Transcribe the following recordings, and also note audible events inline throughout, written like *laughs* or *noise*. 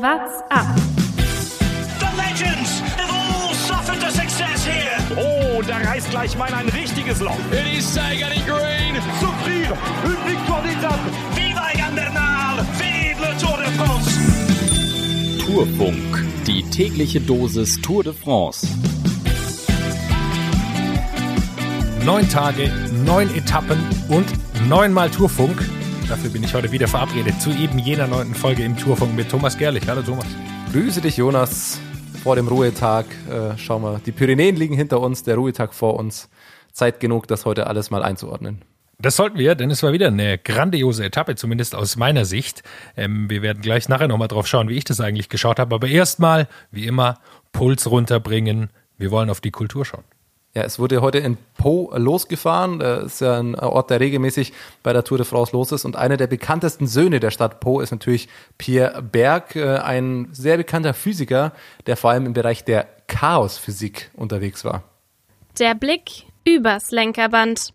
What's up? The legends have all suffered a success here. Oh, da reißt gleich mal ein richtiges Loch. It is Sagan in green. Souffrir, une victoire d'étape. Viva Egan Bernal! Vive le Tour de France! Tourfunk, die tägliche Dosis Tour de France. Neun Tage, neun Etappen und neunmal Tourfunk. Dafür bin ich heute wieder verabredet zu eben jener neunten Folge im Tourfunk mit Thomas Gerlich. Hallo Thomas. Grüße dich, Jonas. Vor dem Ruhetag. Äh, schauen wir, die Pyrenäen liegen hinter uns, der Ruhetag vor uns. Zeit genug, das heute alles mal einzuordnen. Das sollten wir, denn es war wieder eine grandiose Etappe, zumindest aus meiner Sicht. Ähm, wir werden gleich nachher nochmal drauf schauen, wie ich das eigentlich geschaut habe. Aber erstmal, wie immer, Puls runterbringen. Wir wollen auf die Kultur schauen. Ja, es wurde heute in Po losgefahren. Das ist ja ein Ort, der regelmäßig bei der Tour de France los ist. Und einer der bekanntesten Söhne der Stadt Po ist natürlich Pierre Berg, äh, ein sehr bekannter Physiker, der vor allem im Bereich der Chaosphysik unterwegs war. Der Blick übers Lenkerband.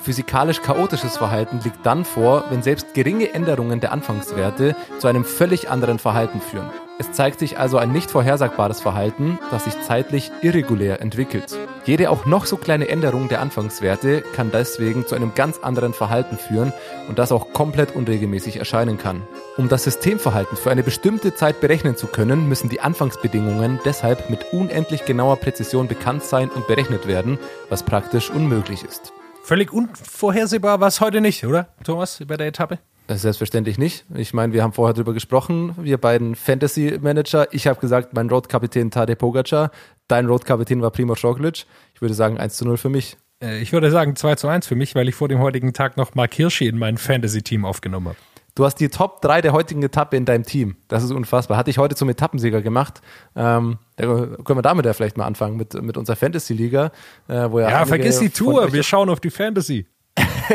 Physikalisch chaotisches Verhalten liegt dann vor, wenn selbst geringe Änderungen der Anfangswerte zu einem völlig anderen Verhalten führen. Es zeigt sich also ein nicht vorhersagbares Verhalten, das sich zeitlich irregulär entwickelt. Jede auch noch so kleine Änderung der Anfangswerte kann deswegen zu einem ganz anderen Verhalten führen und das auch komplett unregelmäßig erscheinen kann. Um das Systemverhalten für eine bestimmte Zeit berechnen zu können, müssen die Anfangsbedingungen deshalb mit unendlich genauer Präzision bekannt sein und berechnet werden, was praktisch unmöglich ist. Völlig unvorhersehbar war es heute nicht, oder, Thomas, bei der Etappe? Selbstverständlich nicht. Ich meine, wir haben vorher drüber gesprochen, wir beiden Fantasy-Manager. Ich habe gesagt, mein Road-Kapitän Tadej Pogacar, dein Road-Kapitän war Primoz Roglic. Ich würde sagen 1 zu 0 für mich. Äh, Ich würde sagen 2 zu 1 für mich, weil ich vor dem heutigen Tag noch Mark Hirschi in mein Fantasy-Team aufgenommen habe. Du hast die Top 3 der heutigen Etappe in deinem Team. Das ist unfassbar. Hatte ich heute zum Etappensieger gemacht. Ähm, können wir damit ja vielleicht mal anfangen, mit, mit unserer Fantasy-Liga. Äh, ja, Ja, vergiss die Tour, wir schauen auf die Fantasy.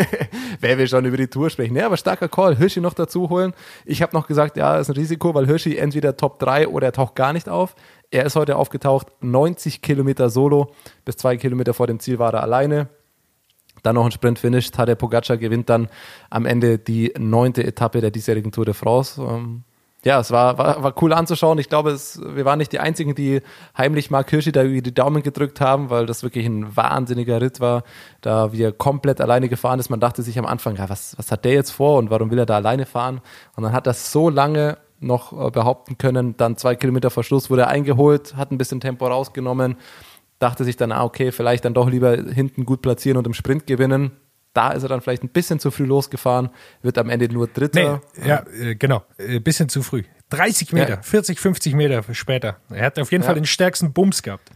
*laughs* Wer will schon über die Tour sprechen? Ja, aber starker Call. Hirschi noch dazu holen. Ich habe noch gesagt, ja, ist ein Risiko, weil Hirschi entweder Top 3 oder er taucht gar nicht auf. Er ist heute aufgetaucht, 90 Kilometer solo. Bis zwei Kilometer vor dem Ziel war er alleine. Dann noch ein Sprint-Finish. Tadej Pogacar gewinnt dann am Ende die neunte Etappe der diesjährigen Tour de France. Ähm, ja, es war, war, war cool anzuschauen. Ich glaube, es, wir waren nicht die Einzigen, die heimlich Mark Hirschi da die Daumen gedrückt haben, weil das wirklich ein wahnsinniger Ritt war, da wir komplett alleine gefahren ist. Man dachte sich am Anfang, ja, was, was hat der jetzt vor und warum will er da alleine fahren? Und dann hat das so lange noch äh, behaupten können. Dann zwei Kilometer vor Schluss wurde er eingeholt, hat ein bisschen Tempo rausgenommen, dachte sich dann, ah, okay, vielleicht dann doch lieber hinten gut platzieren und im Sprint gewinnen. Da ist er dann vielleicht ein bisschen zu früh losgefahren, wird am Ende nur Nee, Dritter. ja, äh, genau, äh, bisschen zu früh. 30 Meter, Ja. 40, 50 Meter später. Er hat auf jeden Ja. Fall den stärksten Bums gehabt.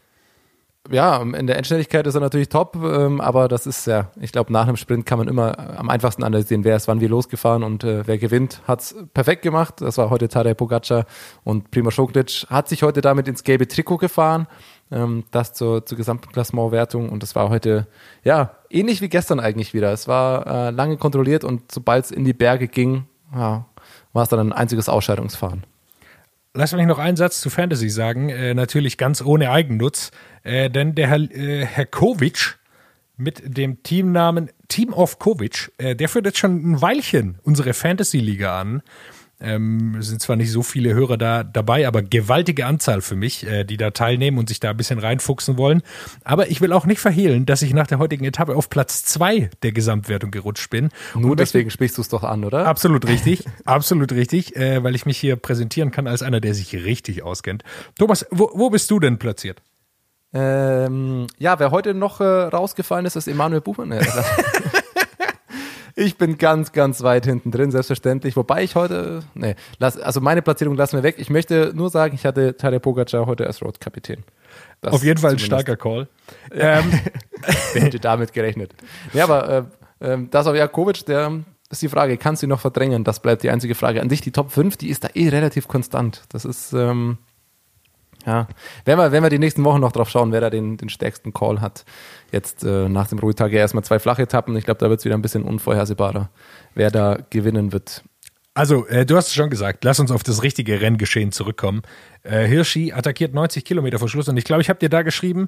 ja, in der Endschnelligkeit ist er natürlich top, ähm, aber das ist ja, ich glaube, nach einem Sprint kann man immer am einfachsten analysieren, wer ist wann wie losgefahren und äh, wer gewinnt, hat's perfekt gemacht. Das war heute Tadej Pogacar und Primoz Roglic hat sich heute damit ins gelbe Trikot gefahren, ähm, das zur, zur gesamten Klassementwertung und das war heute, ja, ähnlich wie gestern eigentlich wieder. Es war äh, lange kontrolliert und sobald es in die Berge ging, ja, war es dann ein einziges Ausscheidungsfahren. Lass mich noch einen Satz zu Fantasy sagen, äh, natürlich ganz ohne Eigennutz, äh, denn der Herr, äh, Herr Kovic mit dem Teamnamen Team of Kovic, äh, der führt jetzt schon ein Weilchen unsere Fantasy-Liga an. Ähm, es sind zwar nicht so viele Hörer da dabei, aber gewaltige Anzahl für mich, äh, die da teilnehmen und sich da ein bisschen reinfuchsen wollen. Aber ich will auch nicht verhehlen, dass ich nach der heutigen Etappe auf Platz zwei der Gesamtwertung gerutscht bin. Nur Und deswegen sprichst du es doch an, oder? Absolut richtig, *laughs* absolut richtig, äh, weil ich mich hier präsentieren kann als einer, der sich richtig auskennt. Thomas, wo, wo bist du denn platziert? Ähm, ja, wer heute noch äh, rausgefallen ist, ist Emanuel Buchmann. *laughs* *laughs* Ich bin ganz, ganz weit hinten drin, selbstverständlich. Wobei ich heute, nee, lass, also meine Platzierung lassen wir weg. Ich möchte nur sagen, ich hatte Tadej Pogacar heute als Road-Kapitän. Das Auf jeden Fall ein starker Call. Ähm, *laughs* Wer hätte damit gerechnet? Ja, aber äh, ähm, das auf Jakovic, der ist die Frage, kannst du ihn noch verdrängen? Das bleibt die einzige Frage. An sich die Top 5, die ist da eh relativ konstant. Das ist, ähm, ja, wenn wir, wenn wir die nächsten Wochen noch drauf schauen, wer da den, den stärksten Call hat. Jetzt äh, nach dem Ruhetag ja erstmal zwei flache Etappen. Ich glaube, da wird es wieder ein bisschen unvorhersehbarer, wer da gewinnen wird. also, äh, du hast es schon gesagt, lass uns auf das richtige Renngeschehen zurückkommen. Äh, Hirschi attackiert 90 Kilometer vor Schluss und ich glaube, ich habe dir da geschrieben,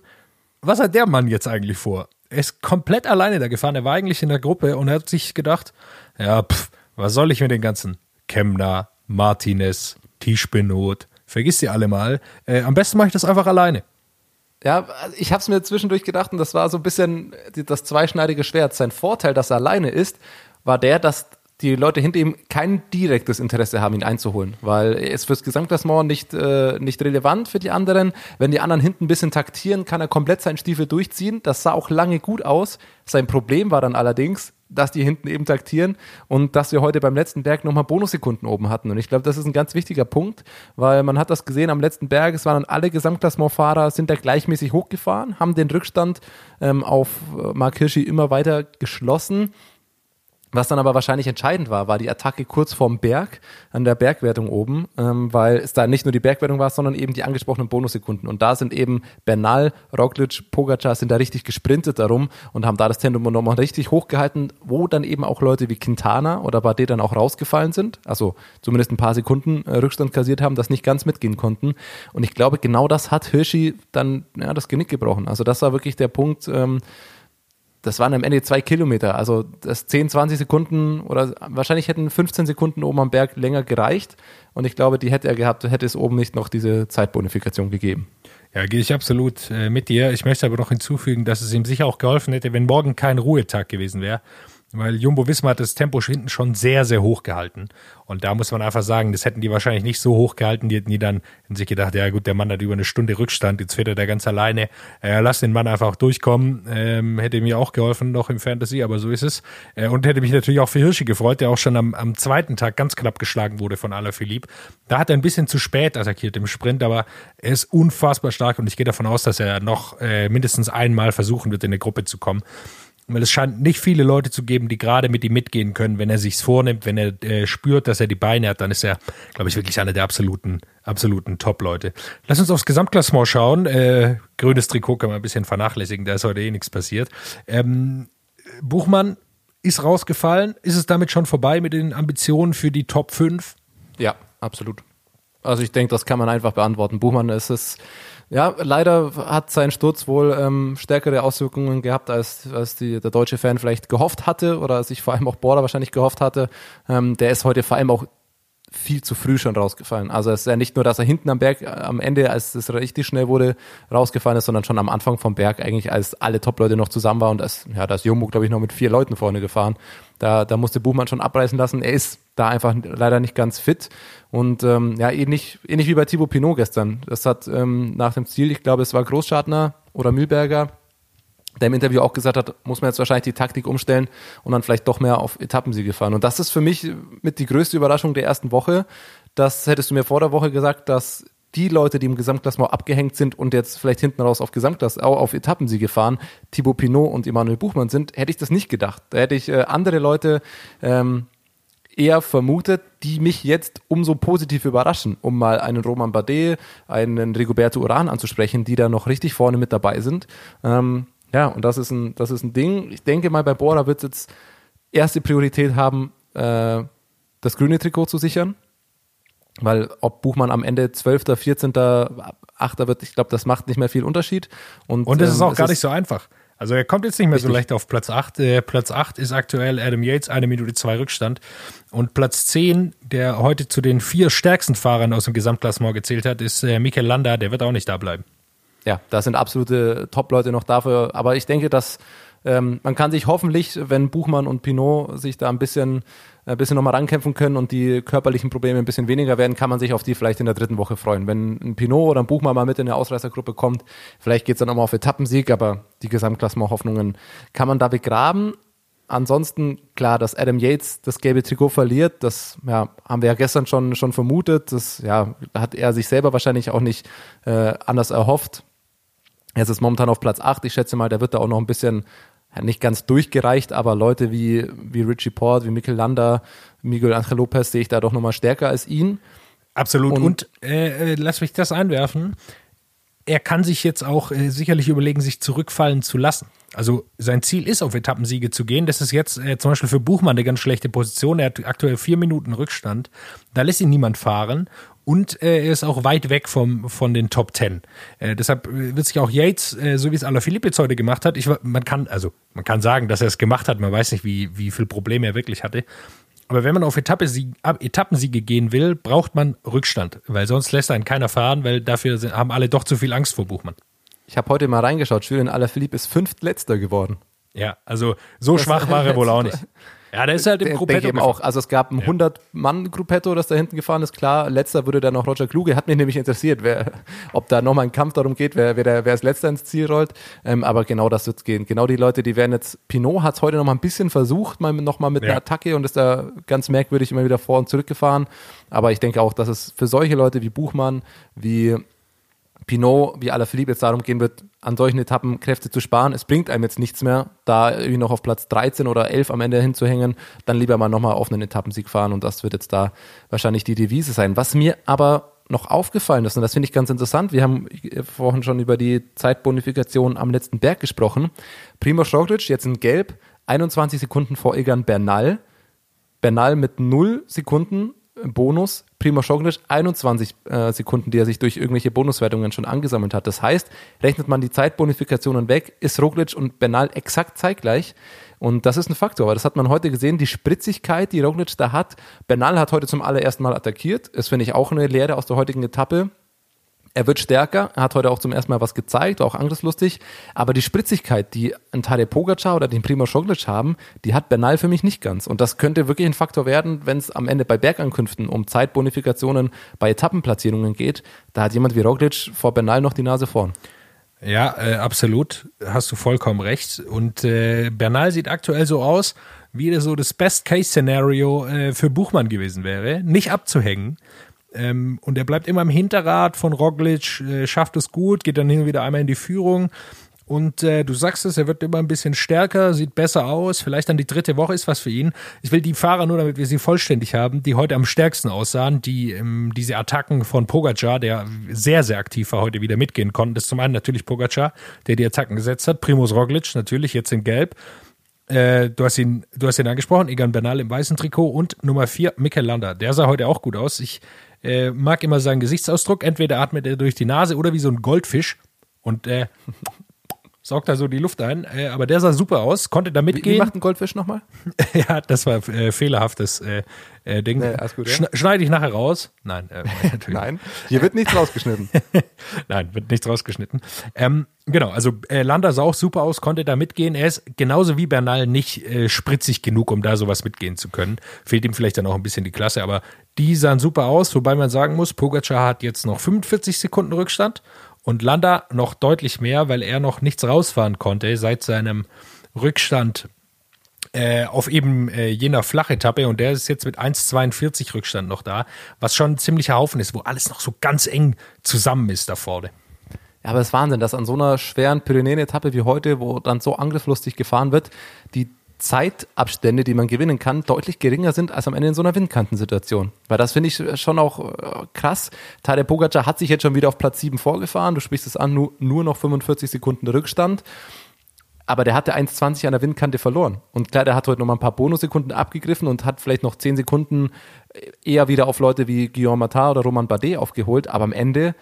was hat der Mann jetzt eigentlich vor? Er ist komplett alleine da gefahren, er war eigentlich in der Gruppe und er hat sich gedacht, ja, pff, was soll ich mit den ganzen Kemner, Martinez, Tischbenot, vergiss sie alle mal. Äh, am besten mache ich das einfach alleine. Ja, ich habe es mir zwischendurch gedacht und das war so ein bisschen das zweischneidige Schwert. Sein Vorteil, dass er alleine ist, war der, dass die Leute hinter ihm kein direktes Interesse haben, ihn einzuholen, weil er ist fürs Gesamtklassement nicht, äh, nicht relevant für die anderen. Wenn die anderen hinten ein bisschen taktieren, kann er komplett seinen Stiefel durchziehen. Das sah auch lange gut aus. Sein Problem war dann allerdings, dass die hinten eben taktieren und dass wir heute beim letzten Berg nochmal Bonussekunden oben hatten. Und ich glaube, das ist ein ganz wichtiger Punkt, weil man hat das gesehen am letzten Berg, es waren alle Gesamtklassementfahrer, sind da gleichmäßig hochgefahren, haben den Rückstand ähm, auf äh, Mark Hirschi immer weiter geschlossen was dann aber wahrscheinlich entscheidend war, war die Attacke kurz vorm Berg, an der Bergwertung oben, ähm, weil es da nicht nur die Bergwertung war, sondern eben die angesprochenen Bonussekunden. Und da sind eben Bernal, Roglic, Pogacar sind da richtig gesprintet darum und haben da das Tempo nochmal richtig hochgehalten, wo dann eben auch Leute wie Quintana oder Bardet dann auch rausgefallen sind, also zumindest ein paar Sekunden äh, Rückstand kassiert haben, das nicht ganz mitgehen konnten. Und ich glaube, genau das hat Hirschi dann ja, das Genick gebrochen. Also das war wirklich der Punkt, ähm, das waren am Ende zwei Kilometer. Also das 10, 20 Sekunden oder wahrscheinlich hätten 15 Sekunden oben am Berg länger gereicht. Und ich glaube, die hätte er gehabt, hätte es oben nicht noch diese Zeitbonifikation gegeben. Ja, gehe ich absolut äh, mit dir. Ich möchte aber noch hinzufügen, dass es ihm sicher auch geholfen hätte, wenn morgen kein Ruhetag gewesen wäre. Weil Jumbo Wismar hat das Tempo hinten schon sehr, sehr hoch gehalten. Und da muss man einfach sagen, das hätten die wahrscheinlich nicht so hoch gehalten. Die hätten die dann in sich gedacht, ja gut, der Mann hat über eine Stunde Rückstand, jetzt fährt er da ganz alleine. Äh, lass den Mann einfach durchkommen. Ähm, hätte mir auch geholfen, noch im Fantasy, aber so ist es. Äh, und hätte mich natürlich auch für Hirschi gefreut, der auch schon am, am zweiten Tag ganz knapp geschlagen wurde von Alaphilippe. Da hat er ein bisschen zu spät attackiert im Sprint, aber er ist unfassbar stark und ich gehe davon aus, dass er noch äh, mindestens einmal versuchen wird, in eine Gruppe zu kommen. Weil es scheint nicht viele Leute zu geben, die gerade mit ihm mitgehen können, wenn er sich's vornimmt, wenn er äh, spürt, dass er die Beine hat, dann ist er, glaube ich, wirklich einer der absoluten, absoluten Top-Leute. Lass uns aufs Gesamtklassement schauen. Äh, grünes Trikot kann man ein bisschen vernachlässigen, da ist heute eh nichts passiert. Ähm, Buchmann ist rausgefallen. Ist es damit schon vorbei mit den Ambitionen für die Top 5? Ja, absolut. Also ich denke, das kann man einfach beantworten. Buchmann ist es ja, leider hat sein Sturz wohl ähm, stärkere Auswirkungen gehabt, als, als die, der deutsche Fan vielleicht gehofft hatte oder sich vor allem auch Border wahrscheinlich gehofft hatte. Ähm, der ist heute vor allem auch viel zu früh schon rausgefallen. Also es ist ja nicht nur, dass er hinten am Berg äh, am Ende, als es richtig schnell wurde, rausgefallen ist, sondern schon am Anfang vom Berg eigentlich, als alle Top-Leute noch zusammen waren und als, ja, da ist Jumbo, glaube ich, noch mit vier Leuten vorne gefahren. Da, da musste Buchmann schon abreißen lassen. Er ist da einfach leider nicht ganz fit. Und ähm, ja, ähnlich, ähnlich wie bei Thibaut Pinot gestern. Das hat ähm, nach dem Ziel, ich glaube, es war Großschartner oder Mühlberger, der im Interview auch gesagt hat, muss man jetzt wahrscheinlich die Taktik umstellen und dann vielleicht doch mehr auf Etappensiege fahren. Und das ist für mich mit die größte Überraschung der ersten Woche. Das hättest du mir vor der Woche gesagt, dass die Leute, die im Gesamtklassement abgehängt sind und jetzt vielleicht hinten raus auf Gesamtklasse, auf Etappensiege fahren, Thibaut Pinot und Emanuel Buchmann sind, hätte ich das nicht gedacht. Da hätte ich äh, andere Leute ähm, eher vermutet, die mich jetzt umso positiv überraschen, um mal einen Roman Bardet, einen Rigoberto Uran anzusprechen, die da noch richtig vorne mit dabei sind. Ähm, ja, und das ist ein, das ist ein Ding. Ich denke mal, bei Bora wird es jetzt erste Priorität haben, äh, das grüne Trikot zu sichern. Weil ob Buchmann am Ende 12., 14., 8. wird, ich glaube, das macht nicht mehr viel Unterschied. Und, Und es ähm, ist auch es gar nicht so einfach. Also er kommt jetzt nicht mehr so Richtig. leicht auf Platz 8. Äh, Platz 8 ist aktuell Adam Yates, eine Minute zwei Rückstand. Und Platz 10, der heute zu den vier stärksten Fahrern aus dem Gesamtklassement gezählt hat, ist äh, Mikel Landa, der wird auch nicht da bleiben. Ja, da sind absolute Top-Leute noch dafür. Aber ich denke, dass ähm, man kann sich hoffentlich, wenn Buchmann und Pinot sich da ein bisschen, ein bisschen nochmal rankämpfen können und die körperlichen Probleme ein bisschen weniger werden, kann man sich auf die vielleicht in der dritten Woche freuen. Wenn ein Pinot oder ein Buchmann mal mit in eine Ausreißergruppe kommt, vielleicht geht's dann nochmal auf Etappensieg, aber die Gesamtklassement-Hoffnungen kann man da begraben. Ansonsten, klar, dass Adam Yates das gelbe Trikot verliert, das ja, haben wir ja gestern schon, schon vermutet. Das ja, hat er sich selber wahrscheinlich auch nicht äh, anders erhofft. Er ist momentan auf Platz 8. Ich schätze mal, der wird da auch noch ein bisschen, nicht ganz durchgereicht, aber Leute wie, wie Richie Port, wie Mikel Landa, Miguel Angel Lopez sehe ich da doch nochmal stärker als ihn. Absolut. Und, Und- äh, äh, lass mich das einwerfen. Er kann sich jetzt auch äh, sicherlich überlegen, sich zurückfallen zu lassen. Also sein Ziel ist, auf Etappensiege zu gehen. Das ist jetzt äh, zum Beispiel für Buchmann eine ganz schlechte Position. Er hat aktuell vier Minuten Rückstand. Da lässt ihn niemand fahren. Und äh, er ist auch weit weg vom, von den Top Ten. Äh, deshalb äh, wird sich auch Yates, äh, so wie es Alaphilippe jetzt heute gemacht hat, ich, man kann, also man kann sagen, dass er es gemacht hat. Man weiß nicht, wie, wie viel Probleme er wirklich hatte. Aber wenn man auf Etappe Etappensiege gehen will, braucht man Rückstand, weil sonst lässt einen keiner fahren, weil dafür sind, haben alle doch zu viel Angst vor Buchmann. Ich habe heute mal reingeschaut, Julian Alaphilippe ist fünftletzter geworden. Ja, also so das schwach war er wohl auch nicht. Ja, der ist halt im Gruppetto. eben auch. Also es gab ein ja. 100-Mann-Gruppetto, das da hinten gefahren ist. Klar, letzter wurde dann noch Roger Kluge. Hat mich nämlich interessiert, wer, ob da nochmal ein Kampf darum geht, wer, wer, der, wer als letzter ins Ziel rollt. Ähm, aber genau das wird gehen. Genau die Leute, die werden jetzt, Pinot hat es heute nochmal ein bisschen versucht, mal nochmal mit ja. einer Attacke und ist da ganz merkwürdig immer wieder vor und zurück gefahren. Aber ich denke auch, dass es für solche Leute wie Buchmann, wie Pinot, wie Alaphilippe jetzt darum gehen wird, an solchen Etappen Kräfte zu sparen. Es bringt einem jetzt nichts mehr, da irgendwie noch auf Platz 13 oder 11 am Ende hinzuhängen. Dann lieber mal nochmal auf einen Etappensieg fahren und das wird jetzt da wahrscheinlich die Devise sein. Was mir aber noch aufgefallen ist, und das finde ich ganz interessant, wir haben vorhin schon über die Zeitbonifikation am letzten Berg gesprochen. Primo Roglic jetzt in Gelb, 21 Sekunden vor Egan Bernal. Bernal mit 0 Sekunden Bonus, Primo Roglic 21 äh, Sekunden, die er sich durch irgendwelche Bonuswertungen schon angesammelt hat. Das heißt, rechnet man die Zeitbonifikationen weg, ist Roglic und Bernal exakt zeitgleich. Und das ist ein Faktor, aber das hat man heute gesehen, die Spritzigkeit, die Roglic da hat. Bernal hat heute zum allerersten Mal attackiert. Das finde ich auch eine Lehre aus der heutigen Etappe. Er wird stärker, er hat heute auch zum ersten Mal was gezeigt, auch angriffslustig, aber die Spritzigkeit, die ein Tadej Pogacar oder den Primo Roglic haben, die hat Bernal für mich nicht ganz. Und das könnte wirklich ein Faktor werden, wenn es am Ende bei Bergankünften um Zeitbonifikationen bei Etappenplatzierungen geht. Da hat jemand wie Roglic vor Bernal noch die Nase vorn. Ja, äh, absolut, hast du vollkommen recht. Und äh, Bernal sieht aktuell so aus, wie so das Best-Case-Szenario äh, für Buchmann gewesen wäre, nicht abzuhängen. Ähm, und er bleibt immer im Hinterrad von Roglic, äh, schafft es gut, geht dann hin und wieder einmal in die Führung. Und äh, du sagst es, er wird immer ein bisschen stärker, sieht besser aus. Vielleicht dann die dritte Woche ist was für ihn. Ich will die Fahrer nur, damit wir sie vollständig haben, die heute am stärksten aussahen, die ähm, diese Attacken von Pogacar, der sehr, sehr aktiv war, heute wieder mitgehen konnten. Das ist zum einen natürlich Pogacar, der die Attacken gesetzt hat. Primus Roglic natürlich jetzt in Gelb. Äh, du, hast ihn, du hast ihn angesprochen, Egan Bernal im weißen Trikot und Nummer vier Mikel Landa. Der sah heute auch gut aus. Ich äh, mag immer seinen Gesichtsausdruck. Entweder atmet er durch die Nase oder wie so ein Goldfisch und äh, *laughs* saugt da so die Luft ein. Äh, aber der sah super aus, konnte da mitgehen. Wie, wie macht ein Goldfisch nochmal? *laughs* ja, das war äh, fehlerhaftes äh, Ding. Nee, gut, ja? Schneide ich nachher raus? Nein, äh, *laughs* Nein, hier wird nichts rausgeschnitten. *laughs* Nein, wird nichts rausgeschnitten. Ähm, genau, also äh, Lander sah auch super aus, konnte da mitgehen. Er ist genauso wie Bernal nicht äh, spritzig genug, um da sowas mitgehen zu können. Fehlt ihm vielleicht dann auch ein bisschen die Klasse, aber die sahen super aus, wobei man sagen muss, Pogacar hat jetzt noch 45 Sekunden Rückstand und Landa noch deutlich mehr, weil er noch nichts rausfahren konnte seit seinem Rückstand äh, auf eben äh, jener Flachetappe und der ist jetzt mit 1,42 Rückstand noch da, was schon ein ziemlicher Haufen ist, wo alles noch so ganz eng zusammen ist da vorne. Ja, aber es ist Wahnsinn, dass an so einer schweren Pyrenäen-Etappe wie heute, wo dann so angriffslustig gefahren wird, die Zeitabstände, die man gewinnen kann, deutlich geringer sind als am Ende in so einer Windkantensituation. Weil das finde ich schon auch äh, krass. Tadej Pogacar hat sich jetzt schon wieder auf Platz 7 vorgefahren. Du sprichst es an, nur, nur noch 45 Sekunden Rückstand. Aber der hatte 1,20 an der Windkante verloren. Und klar, der hat heute noch mal ein paar Bonussekunden abgegriffen und hat vielleicht noch 10 Sekunden eher wieder auf Leute wie Guillaume Matar oder Roman Bardet aufgeholt. Aber am Ende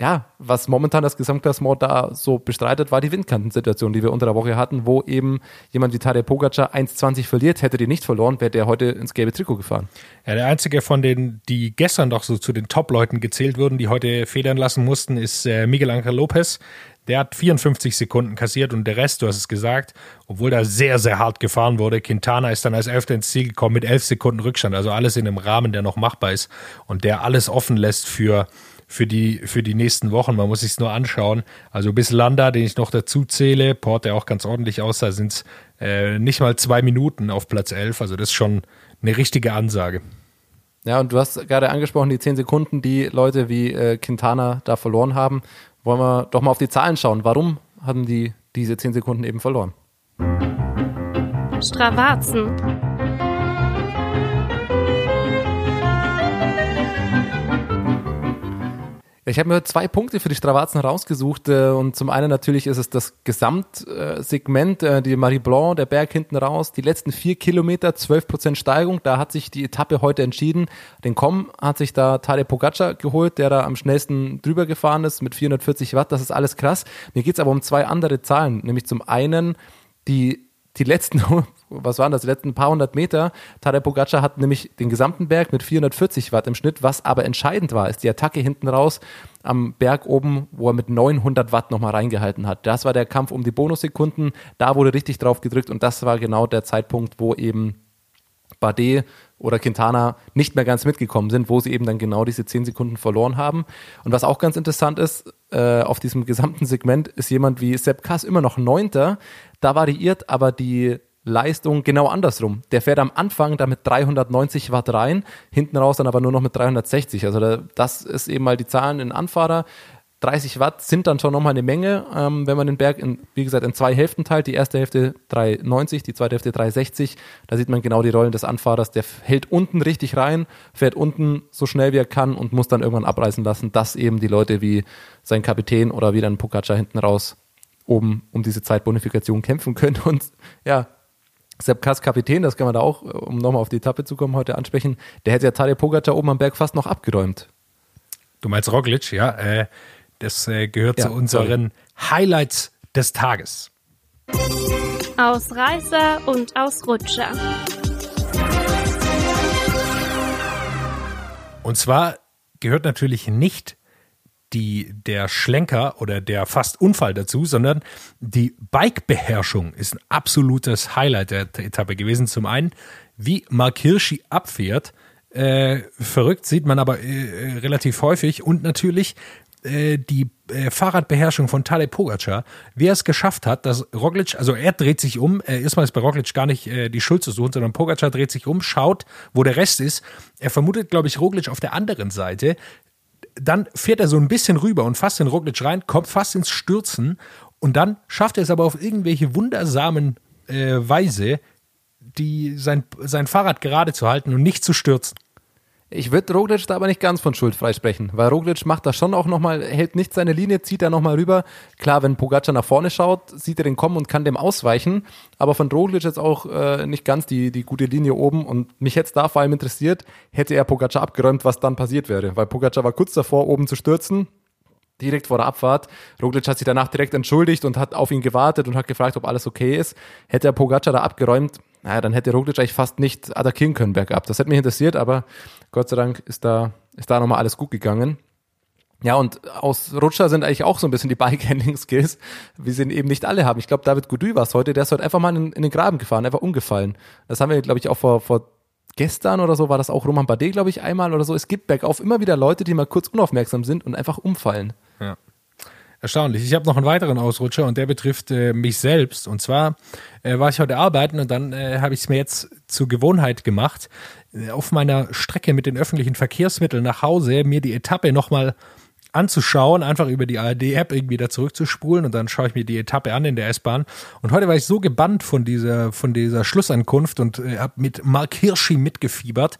ja, was momentan das Gesamtklassement da so bestreitet, war die Windkantensituation, die wir unter der Woche hatten, wo eben jemand wie Tadej Pogacar 1,20 verliert, hätte die nicht verloren, wäre der heute ins gelbe Trikot gefahren. Ja, der einzige von denen, die gestern doch so zu den Top-Leuten gezählt wurden, die heute federn lassen mussten, ist äh, Miguel Angel Lopez. Der hat 54 Sekunden kassiert und der Rest, du hast es gesagt, obwohl da sehr, sehr hart gefahren wurde. Quintana ist dann als Elfter ins Ziel gekommen mit 11 Sekunden Rückstand. Also alles in einem Rahmen, der noch machbar ist und der alles offen lässt für für die, für die nächsten Wochen. Man muss sich nur anschauen. Also bis Landa, den ich noch dazu zähle, Port, der auch ganz ordentlich aussah, sind es äh, nicht mal zwei Minuten auf Platz 11. Also das ist schon eine richtige Ansage. Ja, und du hast gerade angesprochen, die zehn Sekunden, die Leute wie äh, Quintana da verloren haben. Wollen wir doch mal auf die Zahlen schauen. Warum haben die diese zehn Sekunden eben verloren? Stravazen. Ich habe mir zwei Punkte für die Stravazen rausgesucht äh, und zum einen natürlich ist es das Gesamtsegment, äh, die Marie Blanc, der Berg hinten raus, die letzten vier Kilometer, 12 Prozent Steigung, da hat sich die Etappe heute entschieden. Den Com hat sich da Tadej Pogacar geholt, der da am schnellsten drüber gefahren ist mit 440 Watt, das ist alles krass. Mir geht's aber um zwei andere Zahlen, nämlich zum einen die, die letzten *laughs* was waren das, die letzten paar hundert Meter. Tadej Pogacar hat nämlich den gesamten Berg mit 440 Watt im Schnitt. Was aber entscheidend war, ist die Attacke hinten raus am Berg oben, wo er mit 900 Watt nochmal reingehalten hat. Das war der Kampf um die Bonussekunden. Da wurde richtig drauf gedrückt und das war genau der Zeitpunkt, wo eben Bardet oder Quintana nicht mehr ganz mitgekommen sind, wo sie eben dann genau diese 10 Sekunden verloren haben. Und was auch ganz interessant ist, äh, auf diesem gesamten Segment ist jemand wie Sepp Kass immer noch Neunter. Da variiert aber die Leistung genau andersrum. Der fährt am Anfang da mit 390 Watt rein, hinten raus dann aber nur noch mit 360. Also da, das ist eben mal die Zahlen in Anfahrer. 30 Watt sind dann schon nochmal eine Menge, ähm, wenn man den Berg, in, wie gesagt, in zwei Hälften teilt. Die erste Hälfte 390, die zweite Hälfte 360. Da sieht man genau die Rollen des Anfahrers. Der hält unten richtig rein, fährt unten so schnell wie er kann und muss dann irgendwann abreißen lassen, dass eben die Leute wie sein Kapitän oder wie dann Pogacar hinten raus oben um diese Zeitbonifikation kämpfen können. Und ja, Sepp Kass Kapitän, das kann man da auch, um nochmal auf die Etappe zu kommen, heute ansprechen, der hätte ja Tadej Pogacar oben am Berg fast noch abgeräumt. Du meinst Roglic, ja. Äh, das äh, gehört Ja, zu unseren Highlights des Tages. Ausreißer und Ausrutscher. Und zwar gehört natürlich nicht die, der Schlenker oder der fast Unfall dazu, sondern die Bikebeherrschung ist ein absolutes Highlight der Etappe gewesen. Zum einen, wie Mark Hirschi abfährt, äh, verrückt sieht man aber äh, relativ häufig und natürlich äh, die äh, Fahrradbeherrschung von Tadej Pogacar, wie er es geschafft hat, dass Roglic, also er dreht sich um, äh, erstmal ist bei Roglic gar nicht äh, die Schuld zu suchen, sondern Pogacar dreht sich um, schaut, wo der Rest ist. Er vermutet, glaube ich, Roglic auf der anderen Seite. Dann fährt er so ein bisschen rüber und fasst den Roglic rein, kommt fast ins Stürzen und dann schafft er es aber auf irgendwelche wundersamen äh, Weise, die sein, sein Fahrrad gerade zu halten und nicht zu stürzen. Ich würde Roglic da aber nicht ganz von Schuld freisprechen, weil Roglic macht das schon auch nochmal, hält nicht seine Linie, zieht da nochmal rüber. Klar, wenn Pogacar nach vorne schaut, sieht er den kommen und kann dem ausweichen, aber von Roglic jetzt auch äh, nicht ganz die, die gute Linie oben und mich hätte da vor allem interessiert, hätte er Pogacar abgeräumt, was dann passiert wäre, weil Pogacar war kurz davor, oben zu stürzen, direkt vor der Abfahrt. Roglic hat sich danach direkt entschuldigt und hat auf ihn gewartet und hat gefragt, ob alles okay ist. Hätte er Pogacar da abgeräumt, naja, dann hätte Roglic eigentlich fast nicht attackieren können bergab. Das hätte mich interessiert, aber Gott sei Dank ist da, ist da nochmal alles gut gegangen. Ja, und aus Rutscher sind eigentlich auch so ein bisschen die *laughs* Bike-Handling-Skills, wie sie eben nicht alle haben. Ich glaube, David Goudy war es heute, der ist heute einfach mal in, in den Graben gefahren, einfach umgefallen. Das haben wir, glaube ich, auch vor, vor gestern oder so, war das auch Roman Bardet, glaube ich, einmal oder so. Es gibt bergauf immer wieder Leute, die mal kurz unaufmerksam sind und einfach umfallen. Ja. Erstaunlich. Ich habe noch einen weiteren Ausrutscher und der betrifft äh, mich selbst. Und zwar äh, war ich heute arbeiten und dann äh, habe ich es mir jetzt zur Gewohnheit gemacht, äh, auf meiner Strecke mit den öffentlichen Verkehrsmitteln nach Hause mir die Etappe nochmal anzuschauen, einfach über die ARD-App irgendwie da zurückzuspulen und dann schaue ich mir die Etappe an in der S-Bahn. Und heute war ich so gebannt von dieser, von dieser Schlussankunft und äh, habe mit Mark Hirschi mitgefiebert,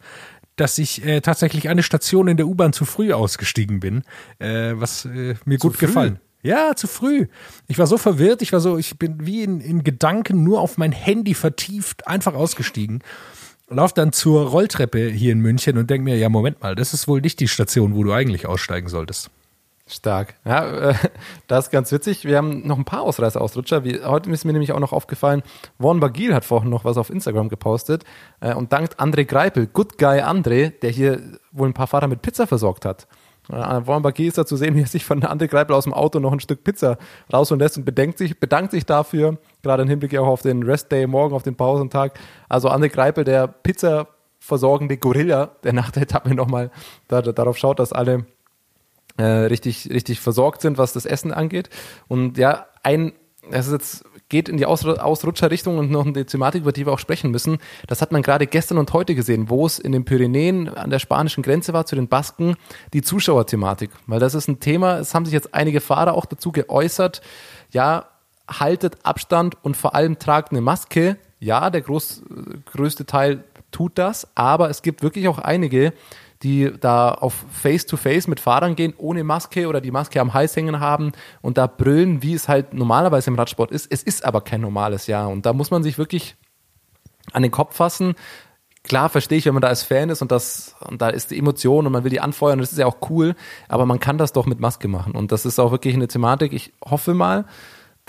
dass ich äh, tatsächlich eine Station in der U-Bahn zu früh ausgestiegen bin, äh, was äh, mir gut früh? gefallen. Ja, zu früh. Ich war so verwirrt, ich war so, ich bin wie in, in Gedanken nur auf mein Handy vertieft, einfach ausgestiegen. Lauf dann zur Rolltreppe hier in München und denk mir, ja, Moment mal, das ist wohl nicht die Station, wo du eigentlich aussteigen solltest. Stark. Ja, äh, *laughs* das ist ganz witzig. Wir haben noch ein paar Ausreißer-Ausrutscher. Wie, heute ist mir nämlich auch noch aufgefallen, Warren Bagil hat vorhin noch was auf Instagram gepostet äh, und dankt André Greipel, Good Guy André, der hier wohl ein paar Fahrer mit Pizza versorgt hat. Äh, Warren Bagil ist da zu sehen, *laughs* wie er sich von André Greipel aus dem Auto noch ein Stück Pizza rausholen lässt und bedankt sich, bedankt sich dafür, gerade im Hinblick auch auf den Rest Day morgen, auf den Pausentag. Also André Greipel, der Pizza versorgende Gorilla, der nach der Etappe nochmal da, darauf schaut, dass alle äh, richtig, richtig versorgt sind, was das Essen angeht. Und ja, ein, es ist jetzt geht in die Ausru Ausrutscherrichtung und noch eine Thematik, über die wir auch sprechen müssen. Das hat man gerade gestern und heute gesehen, wo es in den Pyrenäen an der spanischen Grenze war zu den Basken, die Zuschauerthematik. Weil das ist ein Thema, es haben sich jetzt einige Fahrer auch dazu geäußert, ja, haltet Abstand und vor allem tragt eine Maske. Ja, der groß, größte Teil tut das, aber es gibt wirklich auch einige, die da auf Face-to-Face mit Fahrern gehen, ohne Maske oder die Maske am Hals hängen haben und da brüllen, wie es halt normalerweise im Radsport ist. Es ist aber kein normales Jahr und da muss man sich wirklich an den Kopf fassen. Klar verstehe ich, wenn man da als Fan ist und das und da ist die Emotion und man will die anfeuern, das ist ja auch cool, aber man kann das doch mit Maske machen und das ist auch wirklich eine Thematik. Ich hoffe mal,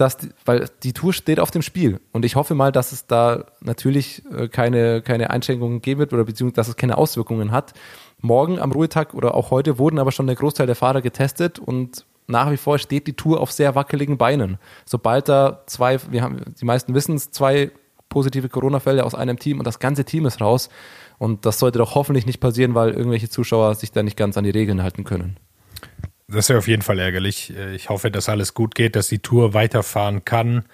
dass die, weil die Tour steht auf dem Spiel und ich hoffe mal, dass es da natürlich äh, keine, keine Einschränkungen geben wird oder beziehungsweise dass es keine Auswirkungen hat. Morgen am Ruhetag oder auch heute wurden aber schon der Großteil der Fahrer getestet und nach wie vor steht die Tour auf sehr wackeligen Beinen. Sobald da zwei, wir haben, die meisten wissen es, zwei positive Corona-Fälle aus einem Team und das ganze Team ist raus. Und das sollte doch hoffentlich nicht passieren, weil irgendwelche Zuschauer sich da nicht ganz an die Regeln halten können. Das ist ja auf jeden Fall ärgerlich. Äh, Ich hoffe, dass alles gut geht, dass die Tour weiterfahren kann.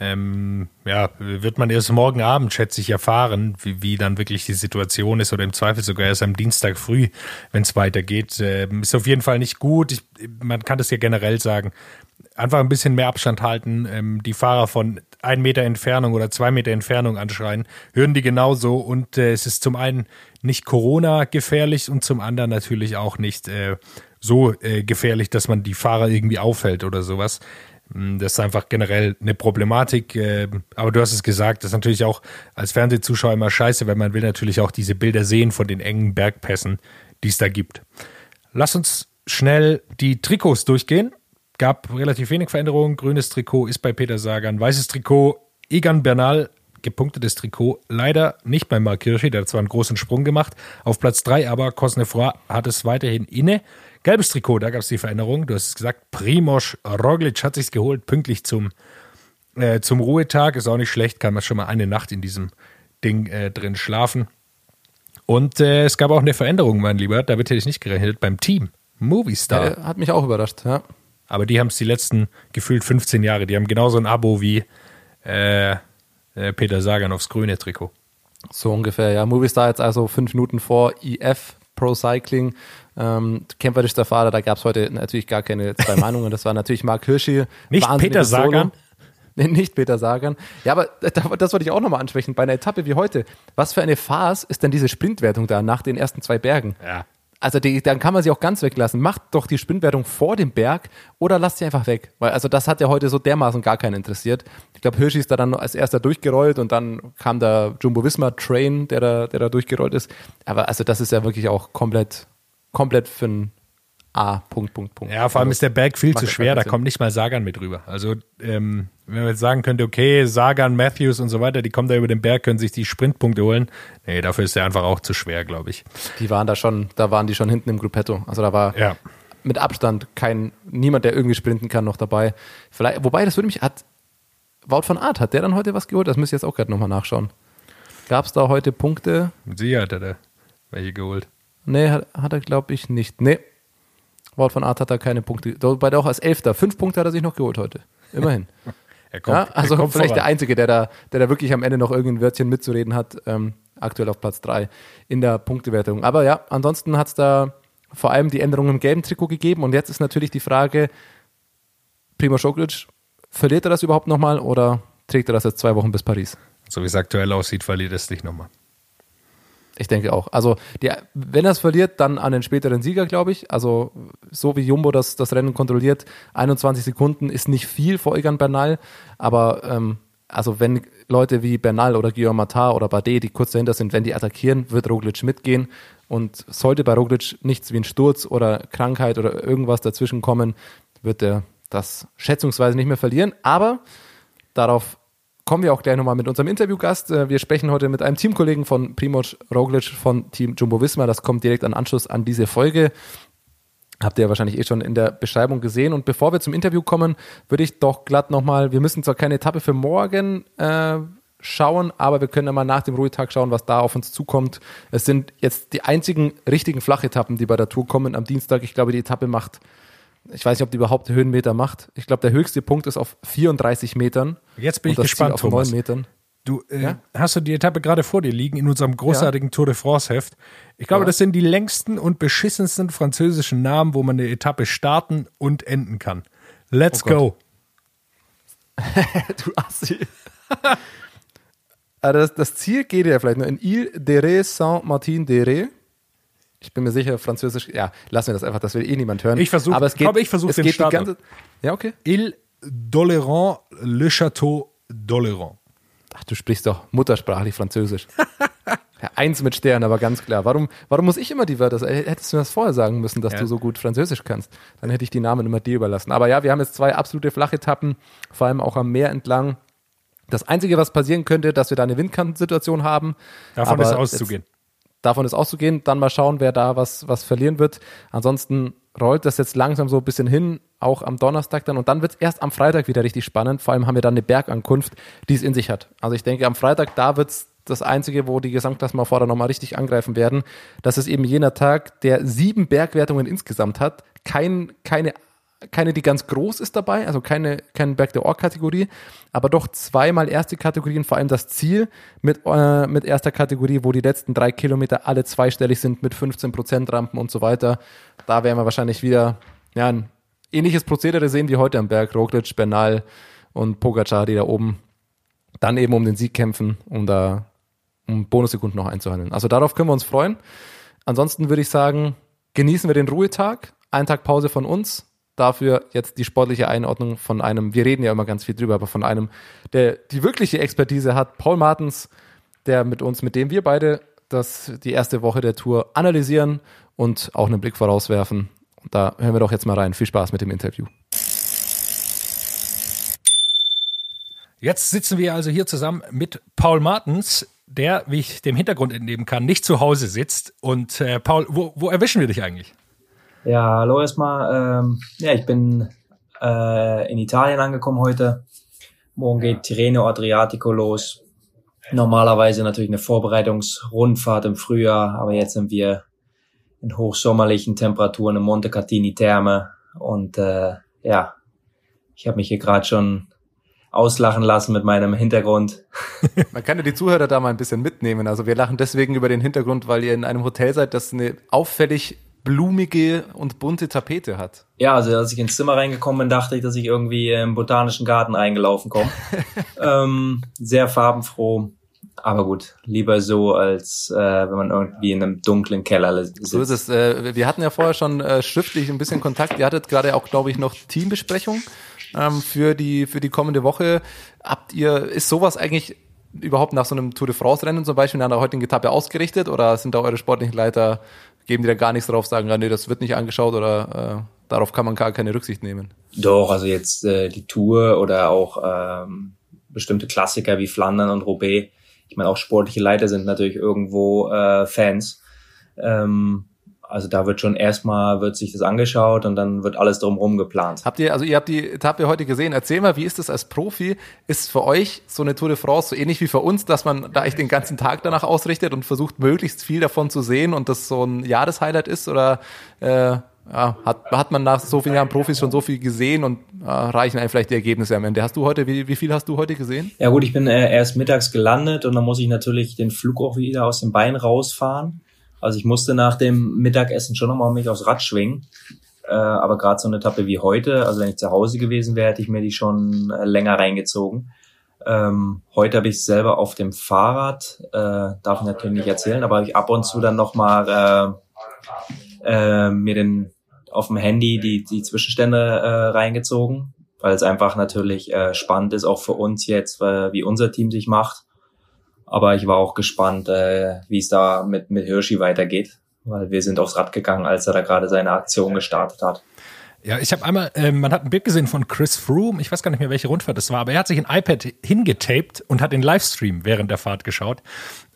Ähm, ja, wird man erst morgen Abend, schätze ich, erfahren, wie, wie dann wirklich die Situation ist oder im Zweifel sogar erst am Dienstag früh, wenn es weitergeht. Ähm, ist auf jeden Fall nicht gut. Ich, man kann das ja generell sagen. Einfach ein bisschen mehr Abstand halten, ähm, die Fahrer von ein Meter Entfernung oder zwei Meter Entfernung anschreien, hören die genauso und äh, es ist zum einen nicht Corona gefährlich und zum anderen natürlich auch nicht äh, so äh, gefährlich, dass man die Fahrer irgendwie aufhält oder sowas. Mm, Das ist einfach generell eine Problematik. äh, Aber du hast es gesagt, das ist natürlich auch als Fernsehzuschauer immer scheiße, weil man will natürlich auch diese Bilder sehen von den engen Bergpässen, die es da gibt. Lass uns schnell die Trikots durchgehen. Gab relativ wenig Veränderungen. Grünes Trikot ist bei Peter Sagan. Weißes Trikot Egan Bernal. Gepunktetes Trikot leider nicht bei Mark Hirschi. Der hat zwar einen großen Sprung gemacht. Auf Platz 3 aber Cosnefroy hat es weiterhin inne. Gelbes Trikot, da gab es die Veränderung. Du hast es gesagt, Primoz Roglic hat sich's geholt, pünktlich zum, äh, zum Ruhetag. Ist auch nicht schlecht, kann man schon mal eine Nacht in diesem Ding äh, drin schlafen. Und äh, es gab auch eine Veränderung, mein Lieber. Damit hätte ich nicht gerechnet. Beim Team. Movistar. Ja, hat mich auch überrascht, ja. Aber die haben es die letzten gefühlt 15 Jahre. Die haben genauso ein Abo wie äh, äh, Peter Sagan aufs grüne Trikot. So ungefähr, ja. Movistar jetzt also fünf Minuten vor IF Pro Cycling. Ähm, kämpferischster Fahrer, da gab es heute natürlich gar keine zwei Meinungen. Das war natürlich Mark Hirschi. Nicht Peter Sagan? *laughs* Nee, nicht Peter Sagan. Ja, aber das, das wollte ich auch nochmal ansprechen. Bei einer Etappe wie heute, was für eine Farce ist denn diese Sprintwertung da nach den ersten zwei Bergen? Ja. Also die, dann kann man sie auch ganz weglassen. Macht doch die Sprintwertung vor dem Berg oder lasst sie einfach weg. Weil also das hat ja heute so dermaßen gar keinen interessiert. Ich glaube, Hirschi ist da dann als erster durchgerollt und dann kam der Jumbo Visma Train, der da, der da durchgerollt ist. Aber also das ist ja wirklich auch komplett, komplett für ein A. Punkt, Punkt, Punkt. Ja, vor allem ist der Berg viel zu schwer, da kommt nicht mal Sagan mit rüber. Also, ähm, wenn man jetzt sagen könnte, okay, Sagan, Matthews und so weiter, die kommen da über den Berg, können sich die Sprintpunkte holen. Nee, dafür ist der einfach auch zu schwer, glaube ich. Die waren da schon, da waren die schon hinten im Gruppetto. Also da war Ja. mit Abstand kein, niemand, der irgendwie sprinten kann, noch dabei. Vielleicht, wobei, das würde mich, hat, Wout von Art, hat der dann heute was geholt? Das müsste ich jetzt auch gerade nochmal nachschauen. Gab es da heute Punkte? Mit Sicherheit hat er welche geholt. Nee, hat, hat er, glaube ich, nicht. Nee. Wout von Art hat da keine Punkte. Wobei der auch als Elfter. Fünf Punkte hat er sich noch geholt heute. Immerhin. *laughs* Er kommt, ja, also er kommt vielleicht der voran. Einzige, der da, der da wirklich am Ende noch irgendein Wörtchen mitzureden hat. Ähm, aktuell auf Platz drei in der Punktewertung. Aber ja, ansonsten hat es da vor allem die Änderung im gelben Trikot gegeben. Und jetzt ist natürlich die Frage, Primo Roglic, verliert er das überhaupt nochmal oder trägt er das jetzt zwei Wochen bis Paris? So wie es aktuell aussieht, verliert es nicht nochmal. Ich denke auch. Also, die, wenn er es verliert, dann an den späteren Sieger, glaube ich. Also, so wie Jumbo das, das Rennen kontrolliert, 21 Sekunden ist nicht viel vor Egan Bernal. Aber, ähm, also, wenn Leute wie Bernal oder Guillaume Matar oder Bardet, die kurz dahinter sind, wenn die attackieren, wird Roglic mitgehen. Und sollte bei Roglic nichts wie ein Sturz oder Krankheit oder irgendwas dazwischen kommen, wird er das schätzungsweise nicht mehr verlieren. Aber darauf kommen wir auch gleich nochmal mit unserem Interviewgast. Äh, Wir sprechen heute mit einem Teamkollegen von Primoz Roglic von Team Jumbo Visma. Das kommt direkt an Anschluss an diese Folge. Habt ihr ja wahrscheinlich eh schon in der Beschreibung gesehen. Und bevor wir zum Interview kommen, würde ich doch glatt nochmal, wir müssen zwar keine Etappe für morgen äh, schauen, aber wir können ja mal nach dem Ruhetag schauen, was da auf uns zukommt. Es sind jetzt die einzigen richtigen Flachetappen, die bei der Tour kommen am Dienstag. Ich glaube, die Etappe macht, ich weiß nicht, ob die überhaupt Höhenmeter macht. Ich glaube, der höchste Punkt ist auf 34 Metern. Jetzt bin ich gespannt, Ziel auf Thomas. 9 Metern. Du, äh, Ja? hast du die Etappe gerade vor dir liegen in unserem großartigen Tour de France Heft? Ich glaube, Ja. das sind die längsten und beschissensten französischen Namen, wo man eine Etappe starten und enden kann. Let's Oh go. *laughs* Du Assi. *laughs* Also das, das Ziel geht ja vielleicht nur in Ile de Ré Saint-Martin-de-Ré. Ich bin mir sicher, Französisch, ja, lassen wir das einfach, das will eh niemand hören. Ich versuch- Aber es geht, komm, ich versuch es den geht die ganze, Ja, okay. Il Doléran, Le Château Doléran. Ach, du sprichst doch muttersprachlich Französisch. *laughs* ja, eins mit Stern, aber ganz klar. Warum, warum muss ich immer die Wörter sagen? Hättest du mir das vorher sagen müssen, dass Ja. du so gut Französisch kannst? Dann hätte ich die Namen immer dir überlassen. Aber ja, wir haben jetzt zwei absolute Flachetappen, vor allem auch am Meer entlang. Das Einzige, was passieren könnte, dass wir da eine Windkantensituation haben. Davon Aber ist auszugehen. Davon ist auszugehen. Dann mal schauen, wer da was, was verlieren wird. Ansonsten rollt das jetzt langsam so ein bisschen hin, auch am Donnerstag dann. Und dann wird es erst am Freitag wieder richtig spannend. Vor allem haben wir dann eine Bergankunft, die es in sich hat. Also ich denke, am Freitag, da wird es das Einzige, wo die Gesamtklassemenfahrer nochmal richtig angreifen werden. Das ist eben jener Tag, der sieben Bergwertungen insgesamt hat. Kein, keine keine, die ganz groß ist dabei, also keine, kein Berg der Ohr-Kategorie, aber doch zweimal erste Kategorien, vor allem das Ziel mit, äh, mit erster Kategorie, wo die letzten drei Kilometer alle zweistellig sind mit 15% Rampen und so weiter. Da werden wir wahrscheinlich wieder ja, ein ähnliches Prozedere sehen wie heute am Berg. Roglic, Bernal und Pogacar, die da oben dann eben um den Sieg kämpfen, um da um Bonussekunden noch einzuhandeln. Also darauf können wir uns freuen. Ansonsten würde ich sagen, genießen wir den Ruhetag. Ein Tag Pause von uns. Dafür jetzt die sportliche Einordnung von einem, wir reden ja immer ganz viel drüber, aber von einem, der die wirkliche Expertise hat, Paul Martens, der mit uns, mit dem wir beide das, die erste Woche der Tour analysieren und auch einen Blick vorauswerfen. Und da hören wir doch jetzt mal rein. Viel Spaß mit dem Interview. Jetzt sitzen wir also hier zusammen mit Paul Martens, der, wie ich dem Hintergrund entnehmen kann, nicht zu Hause sitzt. Und äh, Paul, wo, wo erwischen wir dich eigentlich? Ja, hallo erstmal. Ähm, ja, ich bin äh, in Italien angekommen heute. Morgen geht Tirreno Adriatico los. Normalerweise natürlich eine Vorbereitungsrundfahrt im Frühjahr, aber jetzt sind wir in hochsommerlichen Temperaturen in Monte Catini Therme und äh, ja, ich habe mich hier gerade schon auslachen lassen mit meinem Hintergrund. *laughs* Man kann ja die Zuhörer da mal ein bisschen mitnehmen. Also wir lachen deswegen über den Hintergrund, weil ihr in einem Hotel seid, das eine auffällig blumige und bunte Tapete hat. Ja, also als ich ins Zimmer reingekommen bin, dachte ich, dass ich irgendwie im botanischen Garten reingelaufen komme. *laughs* ähm, sehr farbenfroh, aber gut, lieber so, als äh, wenn man irgendwie in einem dunklen Keller sitzt. So ist es. Äh, wir hatten ja vorher schon äh, schriftlich ein bisschen Kontakt. Ihr hattet gerade auch, glaube ich, noch Teambesprechung ähm, für die für die kommende Woche. Habt ihr ist sowas eigentlich überhaupt nach so einem Tour de France Rennen zum Beispiel nach der heutigen Etappe ausgerichtet oder sind da eure sportlichen Leiter geben die da gar nichts drauf, sagen, ja, nee, das wird nicht angeschaut oder äh, darauf kann man gar keine Rücksicht nehmen? Doch, also jetzt äh, die Tour oder auch ähm, bestimmte Klassiker wie Flandern und Roubaix. Ich meine, auch sportliche Leiter sind natürlich irgendwo äh, Fans. Ähm, also da wird schon erstmal wird sich das angeschaut und dann wird alles drumherum geplant. Habt ihr, also ihr habt die Etappe heute gesehen. Erzähl mal, wie ist das als Profi? Ist für euch so eine Tour de France so ähnlich wie für uns, dass man da echt den ganzen Tag danach ausrichtet und versucht, möglichst viel davon zu sehen und das so ein Jahreshighlight ist? Oder äh, ja, hat, hat man nach so vielen Jahren Profis schon so viel gesehen und äh, reichen einem vielleicht die Ergebnisse am Ende? Hast du heute, wie, wie viel hast du heute gesehen? Ja gut, ich bin äh, erst mittags gelandet und dann muss ich natürlich den Flug auch wieder aus dem Bein rausfahren. Also ich musste nach dem Mittagessen schon nochmal mich aufs Rad schwingen. Äh, aber gerade so eine Etappe wie heute, also wenn ich zu Hause gewesen wäre, hätte ich mir die schon äh, länger reingezogen. Ähm, heute habe ich selber auf dem Fahrrad, äh, darf ich natürlich nicht erzählen, aber habe ich ab und zu dann nochmal äh, äh, mir den auf dem Handy die, die Zwischenstände äh, reingezogen, weil es einfach natürlich äh, spannend ist, auch für uns jetzt, äh, wie unser Team sich macht. Aber ich war auch gespannt, äh, wie es da mit, mit Hirschi weitergeht, weil wir sind aufs Rad gegangen, als er da gerade seine Aktion gestartet hat. Ja, ich habe einmal, äh, man hat ein Bild gesehen von Chris Froome, ich weiß gar nicht mehr, welche Rundfahrt das war, aber er hat sich ein iPad hingetaped und hat den Livestream während der Fahrt geschaut.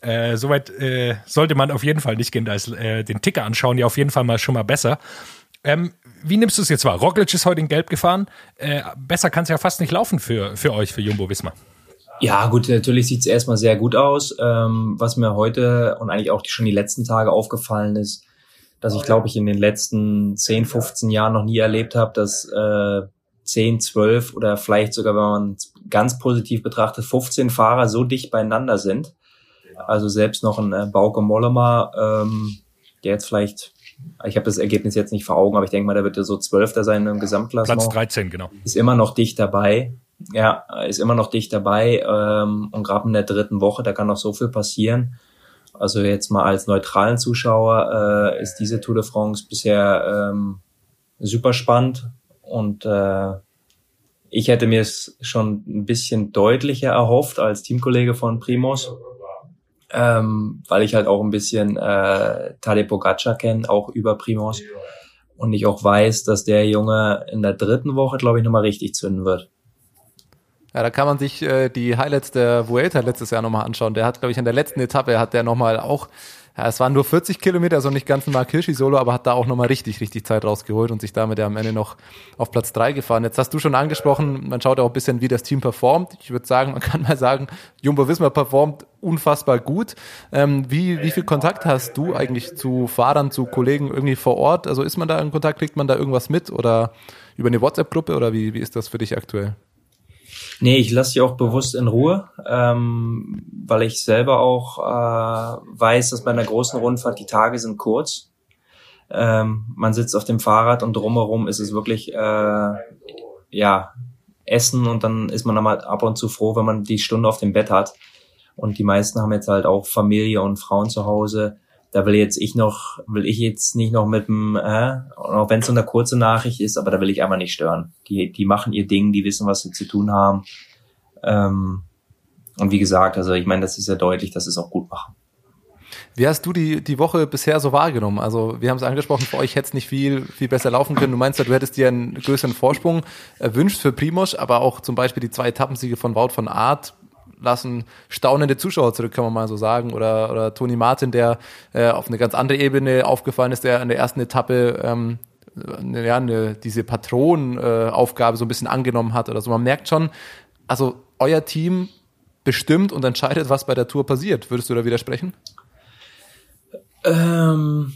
Äh, Soweit äh, sollte man auf jeden Fall nicht gehen, da ist äh, den Ticker anschauen, ja auf jeden Fall mal schon mal besser. Ähm, wie nimmst du es jetzt wahr? Roglic ist heute in Gelb gefahren. Äh, besser kann es ja fast nicht laufen für, für euch, für Jumbo Wismar. Ja, gut, natürlich sieht es erstmal sehr gut aus. Ähm, was mir heute und eigentlich auch die, schon die letzten Tage aufgefallen ist, dass ich glaube ich in den letzten 10, 15 Jahren noch nie erlebt habe, dass äh, 10, 12 oder vielleicht sogar, wenn man ganz positiv betrachtet, 15 Fahrer so dicht beieinander sind. Also selbst noch ein äh, Bauke Mollema, ähm, der jetzt vielleicht, ich habe das Ergebnis jetzt nicht vor Augen, aber ich denke mal, der wird ja so Zwölfter sein im Gesamtklassement Platz 13, genau. ist immer noch dicht dabei. Ja, ist immer noch dicht dabei. Ähm, und gerade in der dritten Woche, da kann noch so viel passieren. Also jetzt mal als neutralen Zuschauer äh, ist diese Tour de France bisher ähm, super spannend. Und äh, ich hätte mir es schon ein bisschen deutlicher erhofft als Teamkollege von Primos, ähm, weil ich halt auch ein bisschen äh, Tadej Pogacar kenne, auch über Primos. Und ich auch weiß, dass der Junge in der dritten Woche, glaube ich, nochmal richtig zünden wird. Ja, da kann man sich äh, die Highlights der Vuelta letztes Jahr nochmal anschauen. Der hat, glaube ich, in der letzten Etappe hat der nochmal auch ja, es waren nur 40 Kilometer, also nicht ganz ein Mark Hirschi Solo, aber hat da auch nochmal richtig, richtig Zeit rausgeholt und sich damit ja am Ende noch auf Platz drei gefahren. Jetzt hast du schon angesprochen, man schaut auch ein bisschen, wie das Team performt. Ich würde sagen, man *laughs* kann mal sagen, Jumbo Wismar performt unfassbar gut. Ähm, wie, wie viel Kontakt hast du eigentlich zu Fahrern, zu Kollegen irgendwie vor Ort? Also ist man da in Kontakt, kriegt man da irgendwas mit oder über eine WhatsApp-Gruppe oder wie, wie ist das für dich aktuell? Nee, ich lasse sie auch bewusst in Ruhe, ähm, weil ich selber auch äh, weiß, dass bei einer großen Rundfahrt die Tage sind kurz. Ähm, man sitzt auf dem Fahrrad und drumherum ist es wirklich äh, ja Essen und dann ist man dann ab und zu froh, wenn man die Stunde auf dem Bett hat. Und die meisten haben jetzt halt auch Familie und Frauen zu Hause da will jetzt ich noch, will ich jetzt nicht noch mit dem, äh, auch wenn es so eine kurze Nachricht ist, aber da will ich einfach nicht stören. Die, die machen ihr Ding, die wissen, was sie zu tun haben. Ähm, und wie gesagt, also ich meine, das ist ja deutlich, dass sie es auch gut machen. Wie hast du die, die Woche bisher so wahrgenommen? Also wir haben es angesprochen, für euch hätte es nicht viel, viel besser laufen können. Du meinst ja, du hättest dir einen größeren Vorsprung erwünscht für Primoz, aber auch zum Beispiel die zwei Etappensiege von Wout von Art lassen staunende Zuschauer zurück, kann man mal so sagen. Oder, oder Toni Martin, der äh, auf eine ganz andere Ebene aufgefallen ist, der in der ersten Etappe ähm, ja, eine, diese Patronenaufgabe äh, so ein bisschen angenommen hat oder so. Man merkt schon, also euer Team bestimmt und entscheidet, was bei der Tour passiert. Würdest du da widersprechen? Ähm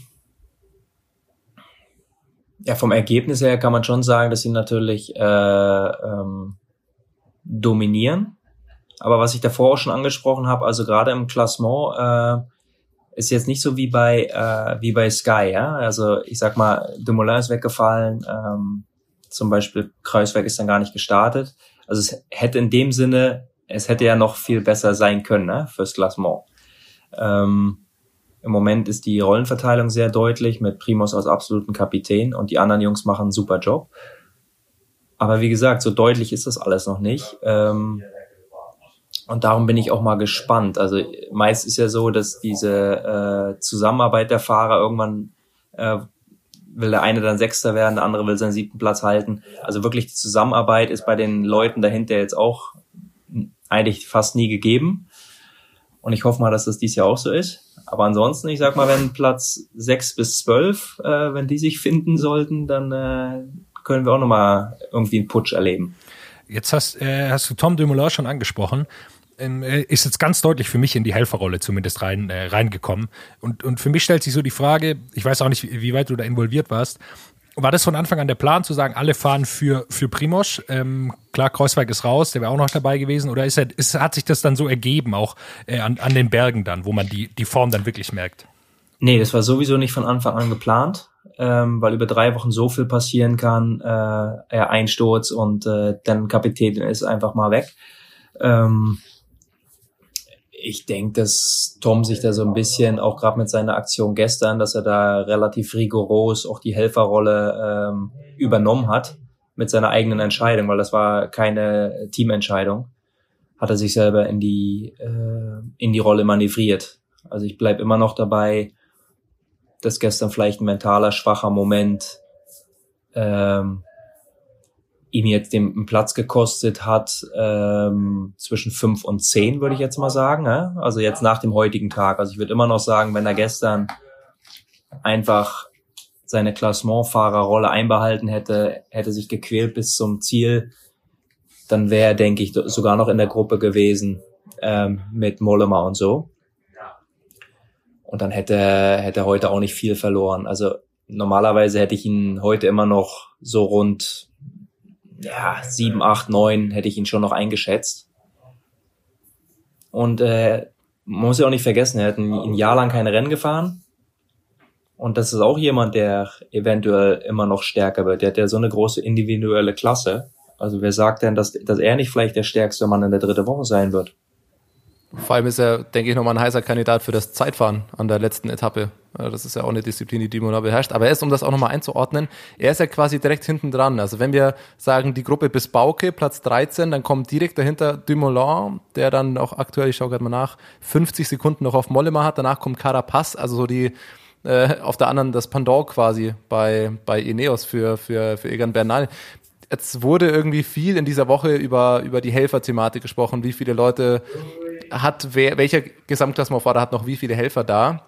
ja, vom Ergebnis her kann man schon sagen, dass sie natürlich äh, ähm, dominieren. Aber was ich davor auch schon angesprochen habe, also gerade im Klassement, äh, ist jetzt nicht so wie bei äh, wie bei Sky, ja. Also ich sag mal, Dumoulin ist weggefallen, ähm, zum Beispiel Kreuzberg ist dann gar nicht gestartet. Also es hätte in dem Sinne, es hätte ja noch viel besser sein können ne, fürs Klassement. Ähm, Im Moment ist die Rollenverteilung sehr deutlich mit Primus als absoluten Kapitän und die anderen Jungs machen einen super Job. Aber wie gesagt, so deutlich ist das alles noch nicht. Ähm, und darum bin ich auch mal gespannt. Also meist ist ja so, dass diese äh, Zusammenarbeit der Fahrer irgendwann äh, will der eine dann Sechster werden, der andere will seinen siebten Platz halten. Also wirklich die Zusammenarbeit ist bei den Leuten dahinter jetzt auch eigentlich fast nie gegeben. Und ich hoffe mal, dass das dies Jahr auch so ist. Aber ansonsten, ich sag mal, wenn Platz sechs bis zwölf, äh, wenn die sich finden sollten, dann äh, können wir auch nochmal irgendwie einen Putsch erleben. Jetzt hast, äh, hast du Tom Dumoulin schon angesprochen. Ähm, äh, ist jetzt ganz deutlich für mich in die Helferrolle zumindest rein, äh, reingekommen. Und, und für mich stellt sich so die Frage, ich weiß auch nicht, wie, weit du da involviert warst, war das von Anfang an der Plan, zu sagen, alle fahren für, für Primosch? Ähm, klar, Kreuzweig ist raus, der wäre auch noch dabei gewesen. Oder ist er, ist, hat sich das dann so ergeben, auch äh, an, an den Bergen dann, wo man die, die Form dann wirklich merkt? Nee, das war sowieso nicht von Anfang an geplant ähm, weil über drei Wochen so viel passieren kann. Äh, Einsturz und äh, dann Kapitän ist einfach mal weg. Ähm, ich denke, dass Tom sich da so ein bisschen, auch gerade mit seiner Aktion gestern, dass er da relativ rigoros auch die Helferrolle ähm, übernommen hat mit seiner eigenen Entscheidung, weil das war keine Teamentscheidung, hat er sich selber in die äh, in die Rolle manövriert. Also ich bleib immer noch dabei, dass gestern vielleicht ein mentaler schwacher Moment ähm, ihm jetzt den Platz gekostet hat ähm, zwischen fünf und zehn, würde ich jetzt mal sagen. Ja? Also jetzt nach dem heutigen Tag. Also ich würde immer noch sagen, wenn er gestern einfach seine Klassementfahrerrolle einbehalten hätte, hätte sich gequält bis zum Ziel, dann wäre er, denke ich, sogar noch in der Gruppe gewesen ähm, mit Mollema und so. Und dann hätte, hätte er heute auch nicht viel verloren. Also normalerweise hätte ich ihn heute immer noch so rund ja, sieben, acht, neun hätte ich ihn schon noch eingeschätzt. Und äh, man muss ja auch nicht vergessen, er hat ein, ein Jahr lang keine Rennen gefahren. Und das ist auch jemand, der eventuell immer noch stärker wird. Der hat ja so eine große individuelle Klasse. Also wer sagt denn, dass, dass er nicht vielleicht der stärkste Mann in der dritten Woche sein wird? Vor allem ist er, denke ich, nochmal ein heißer Kandidat für das Zeitfahren an der letzten Etappe. Das ist ja auch eine Disziplin, die Dumoulin beherrscht. Aber er ist, um das auch nochmal einzuordnen, er ist ja quasi direkt hinten dran. Also wenn wir sagen, die Gruppe bis Bauke, Platz 13, dann kommt direkt dahinter Dumoulin, der dann auch aktuell, ich schaue gerade mal nach, 50 Sekunden noch auf Mollema hat. Danach kommt Carapaz, also so die äh, auf der anderen das Pendant quasi bei, bei Ineos für, für, für Egan Bernal. Jetzt wurde irgendwie viel in dieser Woche über, über die Helfer-Thematik gesprochen, wie viele Leute hat, wer, welcher Gesamtklassementfahrer hat noch wie viele Helfer da.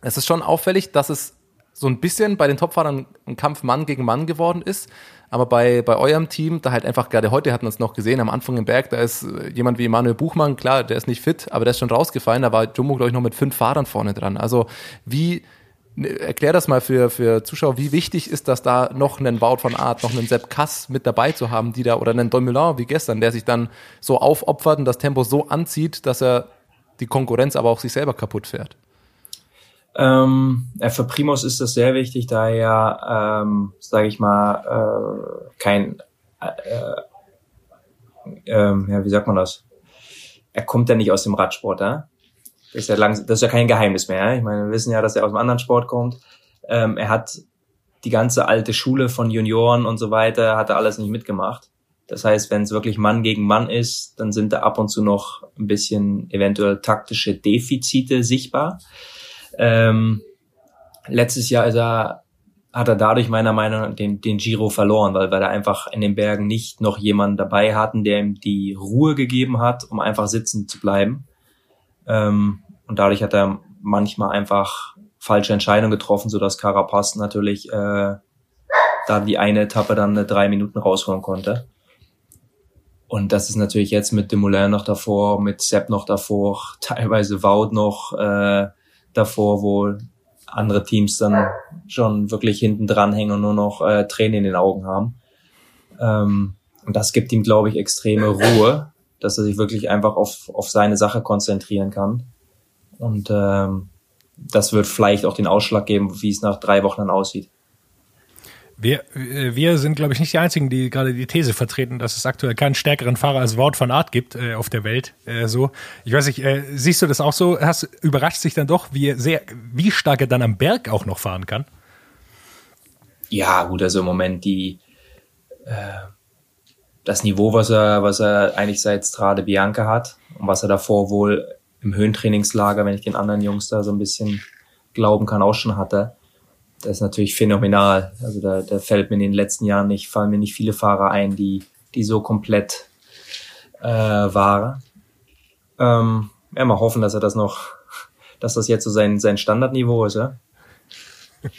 Es ist schon auffällig, dass es so ein bisschen bei den Topfahrern ein Kampf Mann gegen Mann geworden ist. Aber bei, bei eurem Team, da halt einfach gerade heute hatten wir es noch gesehen, am Anfang im Berg, da ist jemand wie Emanuel Buchmann, klar, der ist nicht fit, aber der ist schon rausgefallen, da war Jumbo, glaube ich, noch mit fünf Fahrern vorne dran. Also wie, erklär das mal für, für Zuschauer, wie wichtig ist das da noch einen Wout von Art, noch einen Sepp Kass mit dabei zu haben, die da, oder einen Domulin wie gestern, der sich dann so aufopfert und das Tempo so anzieht, dass er die Konkurrenz aber auch sich selber kaputt fährt. Ähm, ja, für Primus ist das sehr wichtig, da er, ähm, sage ich mal, äh, kein, äh, äh, ja, wie sagt man das? Er kommt ja nicht aus dem Radsport, ja? Das ist ja, lang, das ist ja kein Geheimnis mehr. Ich meine, wir wissen ja, dass er aus einem anderen Sport kommt. Ähm, er hat die ganze alte Schule von Junioren und so weiter, hat er alles nicht mitgemacht. Das heißt, wenn es wirklich Mann gegen Mann ist, dann sind da ab und zu noch ein bisschen eventuell taktische Defizite sichtbar. Ähm, letztes Jahr ist er, hat er dadurch meiner Meinung nach den, den Giro verloren, weil, weil er einfach in den Bergen nicht noch jemanden dabei hatten, der ihm die Ruhe gegeben hat, um einfach sitzen zu bleiben. Ähm, und dadurch hat er manchmal einfach falsche Entscheidungen getroffen, so dass Carapaz natürlich äh, da die eine Etappe dann eine drei Minuten rausholen konnte. Und das ist natürlich jetzt mit Demoulin noch davor, mit Sepp noch davor, *laughs* teilweise Wout noch äh, davor, wo andere Teams dann schon wirklich hinten dran hängen und nur noch äh, Tränen in den Augen haben. Ähm, und das gibt ihm, glaube ich, extreme Ruhe, dass er sich wirklich einfach auf, auf seine Sache konzentrieren kann. Und ähm, das wird vielleicht auch den Ausschlag geben, wie es nach drei Wochen dann aussieht. Wir, äh, wir sind, glaube ich, nicht die Einzigen, die gerade die These vertreten, dass es aktuell keinen stärkeren Fahrer als Wout van Art gibt äh, auf der Welt. Äh, so, ich weiß nicht, äh, siehst du das auch so? Hast überrascht sich dann doch, wie sehr, wie stark er dann am Berg auch noch fahren kann? Ja, gut, also im Moment die äh, das Niveau, was er, was er eigentlich seit Strade Bianca hat und was er davor wohl im Höhentrainingslager, wenn ich den anderen Jungs da so ein bisschen glauben kann, auch schon hatte das ist natürlich phänomenal. Also da, da fällt mir in den letzten Jahren nicht, fallen mir nicht viele Fahrer ein, die, die so komplett äh, waren. Ähm, ja, mal hoffen, dass er das noch, *laughs* dass das jetzt so sein, sein Standardniveau ist, ja. *laughs*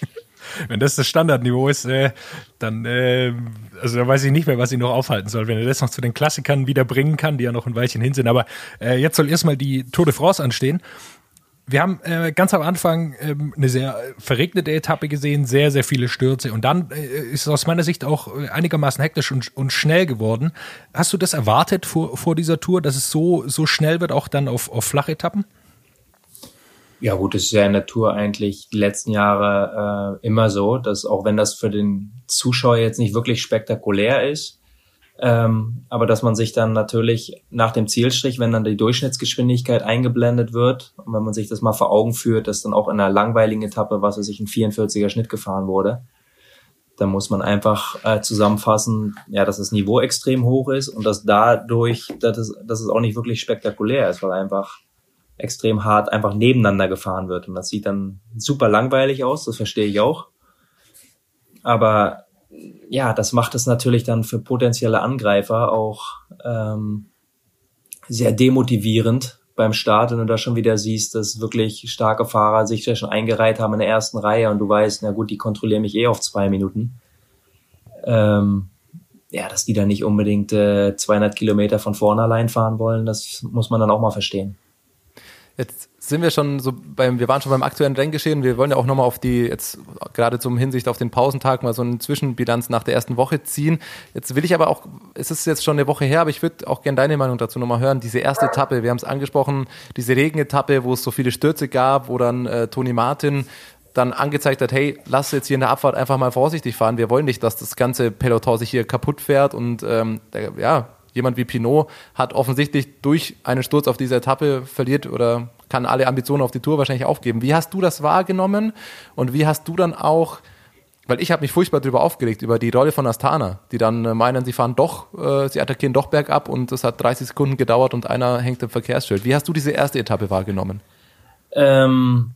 Wenn das das Standardniveau ist, äh, dann, äh, also da weiß ich nicht mehr, was ich noch aufhalten soll. Wenn er das noch zu den Klassikern wieder bringen kann, die ja noch ein Weilchen hin sind. Aber äh, jetzt soll erstmal die Tour de France anstehen wir haben äh, ganz am Anfang ähm, eine sehr verregnete Etappe gesehen, sehr, sehr viele Stürze und dann äh, ist es aus meiner Sicht auch äh, einigermaßen hektisch und, und schnell geworden. Hast du das erwartet vor, vor dieser Tour, dass es so, so schnell wird, auch dann auf, auf Flachetappen? Ja gut, es ist ja in der Tour eigentlich die letzten Jahre äh, immer so, dass auch wenn das für den Zuschauer jetzt nicht wirklich spektakulär ist, ähm, aber dass man sich dann natürlich nach dem Zielstrich, wenn dann die Durchschnittsgeschwindigkeit eingeblendet wird und wenn man sich das mal vor Augen führt, dass dann auch in einer langweiligen Etappe, was weiß ich, ein 44er Schnitt gefahren wurde, dann muss man einfach äh, zusammenfassen, ja, dass das Niveau extrem hoch ist und dass dadurch, dass es, dass es auch nicht wirklich spektakulär ist, weil einfach extrem hart einfach nebeneinander gefahren wird. Und das sieht dann super langweilig aus, das verstehe ich auch. Aber ja, das macht es natürlich dann für potenzielle Angreifer auch ähm, sehr demotivierend beim Start, wenn du da schon wieder siehst, dass wirklich starke Fahrer sich ja schon eingereiht haben in der ersten Reihe und du weißt, na gut, die kontrollieren mich eh auf zwei Minuten. Ähm, ja, dass die da nicht unbedingt äh, 200 Kilometer von vorne allein fahren wollen, das muss man dann auch mal verstehen. Jetzt sind wir schon so beim, wir waren schon beim aktuellen Renngeschehen. Wir wollen ja auch nochmal auf die, jetzt gerade zum Hinsicht auf den Pausentag mal so eine Zwischenbilanz nach der ersten Woche ziehen. Jetzt will ich aber auch, es ist jetzt schon eine Woche her, aber ich würde auch gerne deine Meinung dazu nochmal hören. Diese erste Etappe, wir haben es angesprochen, diese Regenetappe, wo es so viele Stürze gab, wo dann äh, Toni Martin dann angezeigt hat, hey, lass jetzt hier in der Abfahrt einfach mal vorsichtig fahren. Wir wollen nicht, dass das ganze Peloton sich hier kaputt fährt und ähm, ja, jemand wie Pinot hat offensichtlich durch einen Sturz auf dieser Etappe verliert oder kann alle Ambitionen auf die Tour wahrscheinlich aufgeben. Wie hast du das wahrgenommen und wie hast du dann auch weil ich habe mich furchtbar darüber aufgeregt, über die Rolle von Astana, die dann äh, meinen, sie fahren doch, äh, sie attackieren doch bergab und es hat 30 Sekunden gedauert und einer hängt im Verkehrsschild. Wie hast du diese erste Etappe wahrgenommen? Ähm,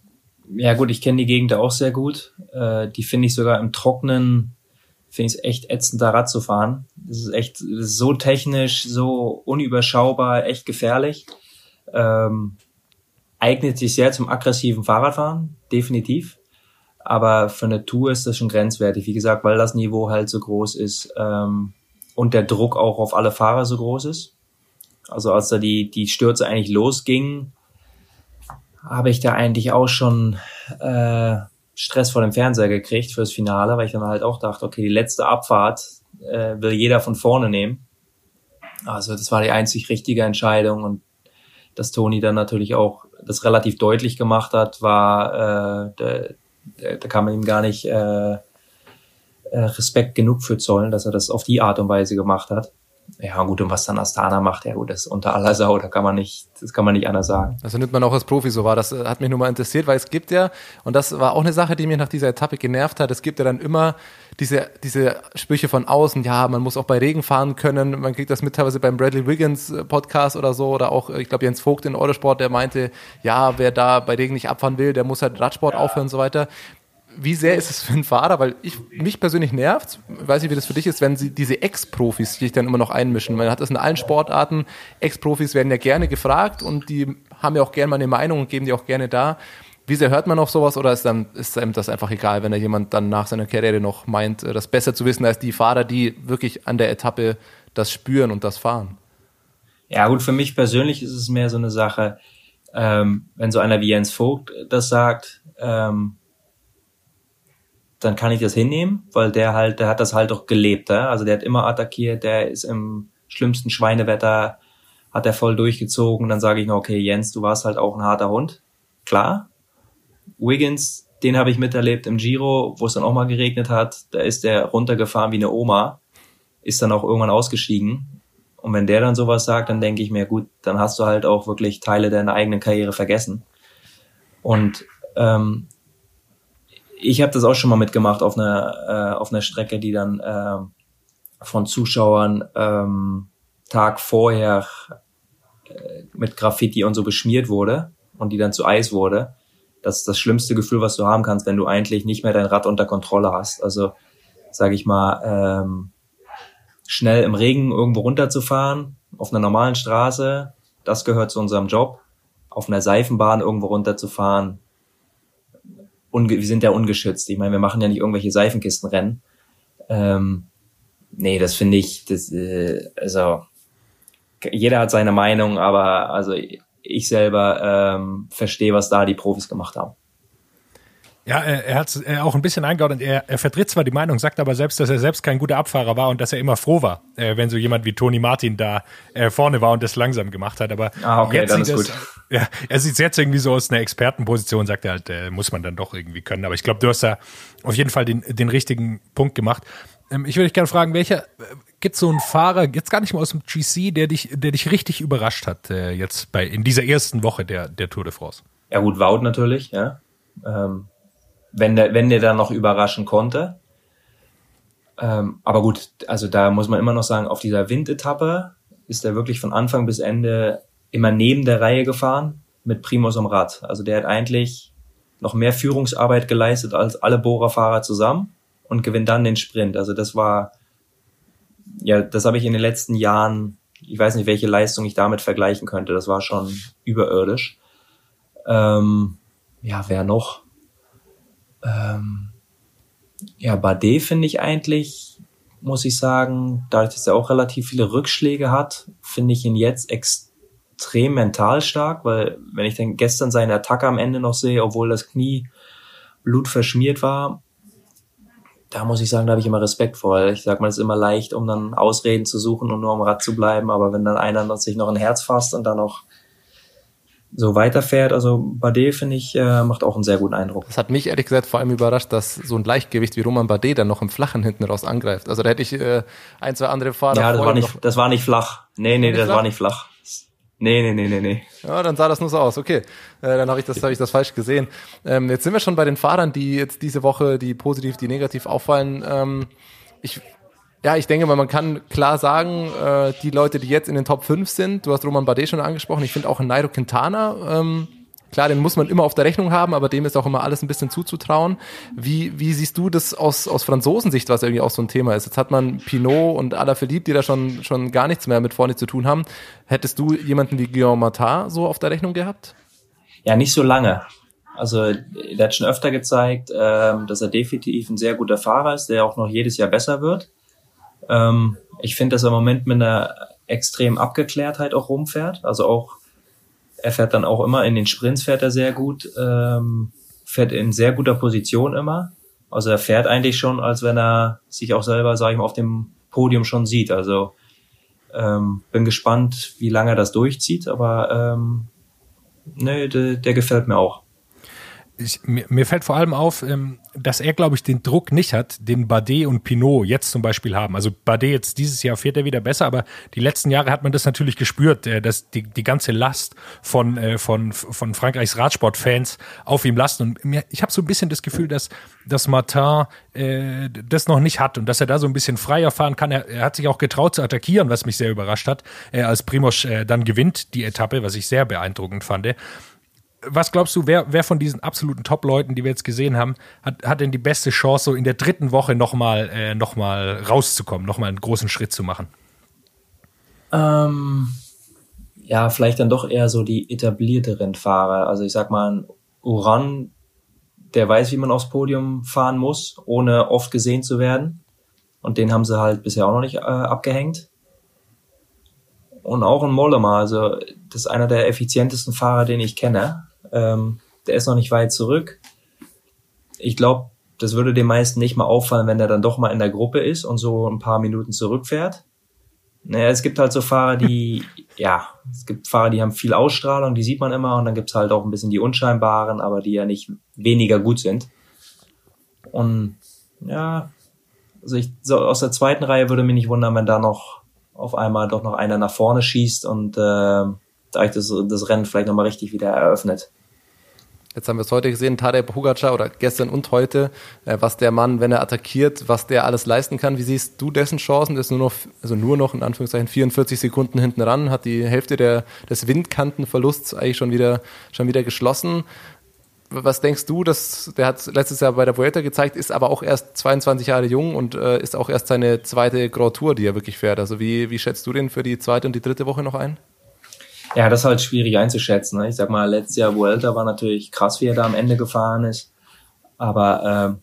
ja gut, ich kenne die Gegend auch sehr gut. Äh, die finde ich sogar im Trocknen, finde ich es echt ätzend, da Rad zu fahren. Das ist echt so technisch, so unüberschaubar, echt gefährlich. Ähm, eignet sich sehr zum aggressiven Fahrradfahren, definitiv. Aber für eine Tour ist das schon grenzwertig, wie gesagt, weil das Niveau halt so groß ist ähm, und der Druck auch auf alle Fahrer so groß ist. Also als da die, die Stürze eigentlich losgingen, habe ich da eigentlich auch schon äh, Stress vor dem Fernseher gekriegt fürs Finale, weil ich dann halt auch dachte, okay, die letzte Abfahrt äh, will jeder von vorne nehmen. Also das war die einzig richtige Entscheidung und dass Toni dann natürlich auch das relativ deutlich gemacht hat, war, äh, der, da kann man ihm gar nicht äh, äh, Respekt genug für zollen, dass er das auf die Art und Weise gemacht hat. Ja, gut, und was dann Astana macht, ja gut, das ist unter aller Sau, da kann man nicht, das kann man nicht anders sagen. Also nimmt man auch als Profi so war. Das äh, hat mich nur mal interessiert, weil es gibt ja, und das war auch eine Sache, die mir nach dieser Etappe genervt hat, es gibt ja dann immer diese, diese Sprüche von außen, ja, man muss auch bei Regen fahren können. Man kriegt das mit teilweise beim Bradley Wiggins äh, Podcast oder so, oder auch, ich glaube, Jens Vogt in Eurosport, der meinte, ja, wer da bei Regen nicht abfahren will, der muss halt Radsport aufhören und so weiter wie sehr ist es für einen Fahrer? Weil ich, mich persönlich nervt, weiß nicht, wie das für dich ist, wenn sie diese Ex-Profis sich dann immer noch einmischen. Man hat das in allen Sportarten. Ex-Profis werden ja gerne gefragt und die haben ja auch gerne mal eine Meinung und geben die auch gerne da. Wie sehr hört man auf sowas oder ist, dann, ist einem das einfach egal, wenn da jemand dann nach seiner Karriere noch meint, das besser zu wissen als die Fahrer, die wirklich an der Etappe das spüren und das fahren? Ja, gut, für mich persönlich ist es mehr so eine Sache, ähm, wenn so einer wie Jens Vogt das sagt, ähm, dann kann ich das hinnehmen, weil der halt, der hat das halt auch gelebt. Ja? Also der hat immer attackiert, der ist im schlimmsten Schweinewetter, hat er voll durchgezogen. Dann sage ich noch, okay, Jens, du warst halt auch ein harter Hund. Klar. Wiggins, den habe ich miterlebt im Giro, wo es dann auch mal geregnet hat. Da ist der runtergefahren wie eine Oma, ist dann auch irgendwann ausgestiegen. Und wenn der dann sowas sagt, dann denke ich mir, gut, dann hast du halt auch wirklich Teile deiner eigenen Karriere vergessen. Und ähm, ich habe das auch schon mal mitgemacht auf einer äh, auf einer Strecke, die dann äh, von Zuschauern ähm, Tag vorher äh, mit Graffiti und so beschmiert wurde und die dann zu Eis wurde. Das ist das schlimmste Gefühl, was du haben kannst, wenn du eigentlich nicht mehr dein Rad unter Kontrolle hast. Also sage ich mal, ähm, schnell im Regen irgendwo runterzufahren auf einer normalen Straße, das gehört zu unserem Job. Auf einer Seifenbahn irgendwo runterzufahren, wir sind ja ungeschützt. Ich meine, wir machen ja nicht irgendwelche Seifenkistenrennen. Ähm, nee, das finde ich, das, äh, also jeder hat seine Meinung, aber also ich selber ähm, verstehe, was da die Profis gemacht haben. Ja, er, er hat es auch ein bisschen eingeordnet. Er, er vertritt zwar die Meinung, sagt aber selbst, dass er selbst kein guter Abfahrer war und dass er immer froh war, äh, wenn so jemand wie Toni Martin da äh, vorne war und das langsam gemacht hat. Aber ah, okay, jetzt sieht es, gut. Ja, er sieht es jetzt irgendwie so aus einer Expertenposition, sagt er halt, äh, muss man dann doch irgendwie können. Aber ich glaube, du hast da auf jeden Fall den, den richtigen Punkt gemacht. Ähm, ich würde dich gerne fragen, welcher äh, gibt so einen Fahrer, jetzt gar nicht mal aus dem GC, der dich, der dich richtig überrascht hat, äh, jetzt bei in dieser ersten Woche der, der Tour de France? Ja gut, Wout natürlich, ja. Ähm wenn der, wenn der dann noch überraschen konnte. Ähm, aber gut, also da muss man immer noch sagen, auf dieser Windetappe ist er wirklich von Anfang bis Ende immer neben der Reihe gefahren mit Primus am Rad. Also der hat eigentlich noch mehr Führungsarbeit geleistet als alle Bohrerfahrer zusammen und gewinnt dann den Sprint. Also das war, ja, das habe ich in den letzten Jahren, ich weiß nicht, welche Leistung ich damit vergleichen könnte. Das war schon überirdisch. Ähm, ja, wer noch? Ähm, ja, Bade finde ich eigentlich, muss ich sagen, dadurch, dass er auch relativ viele Rückschläge hat, finde ich ihn jetzt extrem mental stark, weil wenn ich dann gestern seine Attacke am Ende noch sehe, obwohl das Knie blutverschmiert war, da muss ich sagen, da habe ich immer Respekt vor. Ich sag mal, es ist immer leicht, um dann Ausreden zu suchen und nur am Rad zu bleiben, aber wenn dann einer sich noch ein Herz fasst und dann noch so weiterfährt. Also Bardet, finde ich, äh, macht auch einen sehr guten Eindruck. Das hat mich ehrlich gesagt vor allem überrascht, dass so ein Leichtgewicht wie Roman Bardet dann noch im Flachen hinten raus angreift. Also da hätte ich äh, ein, zwei andere Fahrer. Ja, das war nicht, das war nicht flach. Nee, nee, das flach? war nicht flach. Nee, nee, nee, nee, nee. Ja, dann sah das nur so aus. Okay, äh, dann habe ich, das hab ich das falsch gesehen. Ähm, jetzt sind wir schon bei den Fahrern, die jetzt diese Woche, die positiv, die negativ auffallen. Ähm, ich, ja, ich denke mal, man kann klar sagen, äh, die Leute, die jetzt in den Top 5 sind, du hast Roman Bardet schon angesprochen, ich finde auch Nairo Quintana, ähm, Klar, den muss man immer auf der Rechnung haben, aber dem ist auch immer alles ein bisschen zuzutrauen. Wie, wie siehst du das aus, aus Franzosensicht, was irgendwie auch so ein Thema ist? Jetzt hat man Pinot und Alaphilippe, die da schon, schon gar nichts mehr mit vorne zu tun haben. Hättest du jemanden wie Guillaume Martin so auf der Rechnung gehabt? Ja, nicht so lange. Also der hat schon öfter gezeigt, ähm, dass er definitiv ein sehr guter Fahrer ist, der auch noch jedes Jahr besser wird. Ähm, ich finde, dass er im Moment mit einer extremen Abgeklärtheit auch rumfährt. Also auch er fährt dann auch immer in den Sprints fährt er sehr gut, ähm, fährt in sehr guter Position immer. Also er fährt eigentlich schon, als wenn er sich auch selber, sage ich mal, auf dem Podium schon sieht. Also ähm, bin gespannt, wie lange er das durchzieht, aber ähm, nee, der, der gefällt mir auch ich, mir, mir, fällt vor allem auf, ähm, dass er, glaube ich, den Druck nicht hat, den Bardet und Pinot jetzt zum Beispiel haben. Also Bardet jetzt dieses Jahr fährt er wieder besser, aber die letzten Jahre hat man das natürlich gespürt, äh, dass die, die ganze Last von, äh, von, von Frankreichs Radsportfans auf ihm lasten. Und mir, ich habe so ein bisschen das Gefühl, dass, dass Martin äh, das noch nicht hat und dass er da so ein bisschen freier fahren kann. Er, er hat sich auch getraut zu attackieren, was mich sehr überrascht hat, äh, als Primoz äh, dann gewinnt die Etappe, was ich sehr beeindruckend fand was glaubst du, wer, wer von diesen absoluten Top-Leuten, die wir jetzt gesehen haben, hat, hat denn die beste Chance, so in der dritten Woche nochmal äh, noch rauszukommen, nochmal einen großen Schritt zu machen? Ähm, ja, vielleicht dann doch eher so die etablierteren Fahrer. Also ich sag mal, ein Uran, der weiß, wie man aufs Podium fahren muss, ohne oft gesehen zu werden. Und den haben sie halt bisher auch noch nicht äh, abgehängt und auch ein Mollema. Also das ist einer der effizientesten Fahrer, den ich kenne. Ähm, der ist noch nicht weit zurück. Ich glaube, das würde den meisten nicht mal auffallen, wenn der dann doch mal in der Gruppe ist und so ein paar Minuten zurückfährt. Naja, es gibt halt so Fahrer, die, *laughs* ja, es gibt Fahrer, die haben viel Ausstrahlung, die sieht man immer, und dann gibt's halt auch ein bisschen die unscheinbaren, aber die ja nicht weniger gut sind. Und ja, also ich, so aus der zweiten Reihe würde mich nicht wundern, wenn da noch auf einmal doch noch einer nach vorne schießt und äh, da ich das, das Rennen vielleicht nochmal richtig wieder eröffnet. Jetzt haben wir es heute gesehen, Tadej Pogacar oder gestern und heute, äh, was der Mann, wenn er attackiert, was der alles leisten kann. Wie siehst du dessen Chancen? Der ist nur noch, also nur noch in Anführungszeichen 44 Sekunden hinten ran, hat die Hälfte der, des Windkantenverlusts eigentlich schon wieder, schon wieder geschlossen. Was denkst du, dass der hat letztes Jahr bei der Vuelta gezeigt, ist aber auch erst 22 Jahre jung und äh, ist auch erst seine zweite Grand Tour, die er wirklich fährt. Also wie, wie schätzt du den für die zweite und die dritte Woche noch ein? Ja, das ist halt schwierig einzuschätzen. Ne? Ich sag mal, letztes Jahr Vuelta war natürlich krass, wie er da am Ende gefahren ist. Aber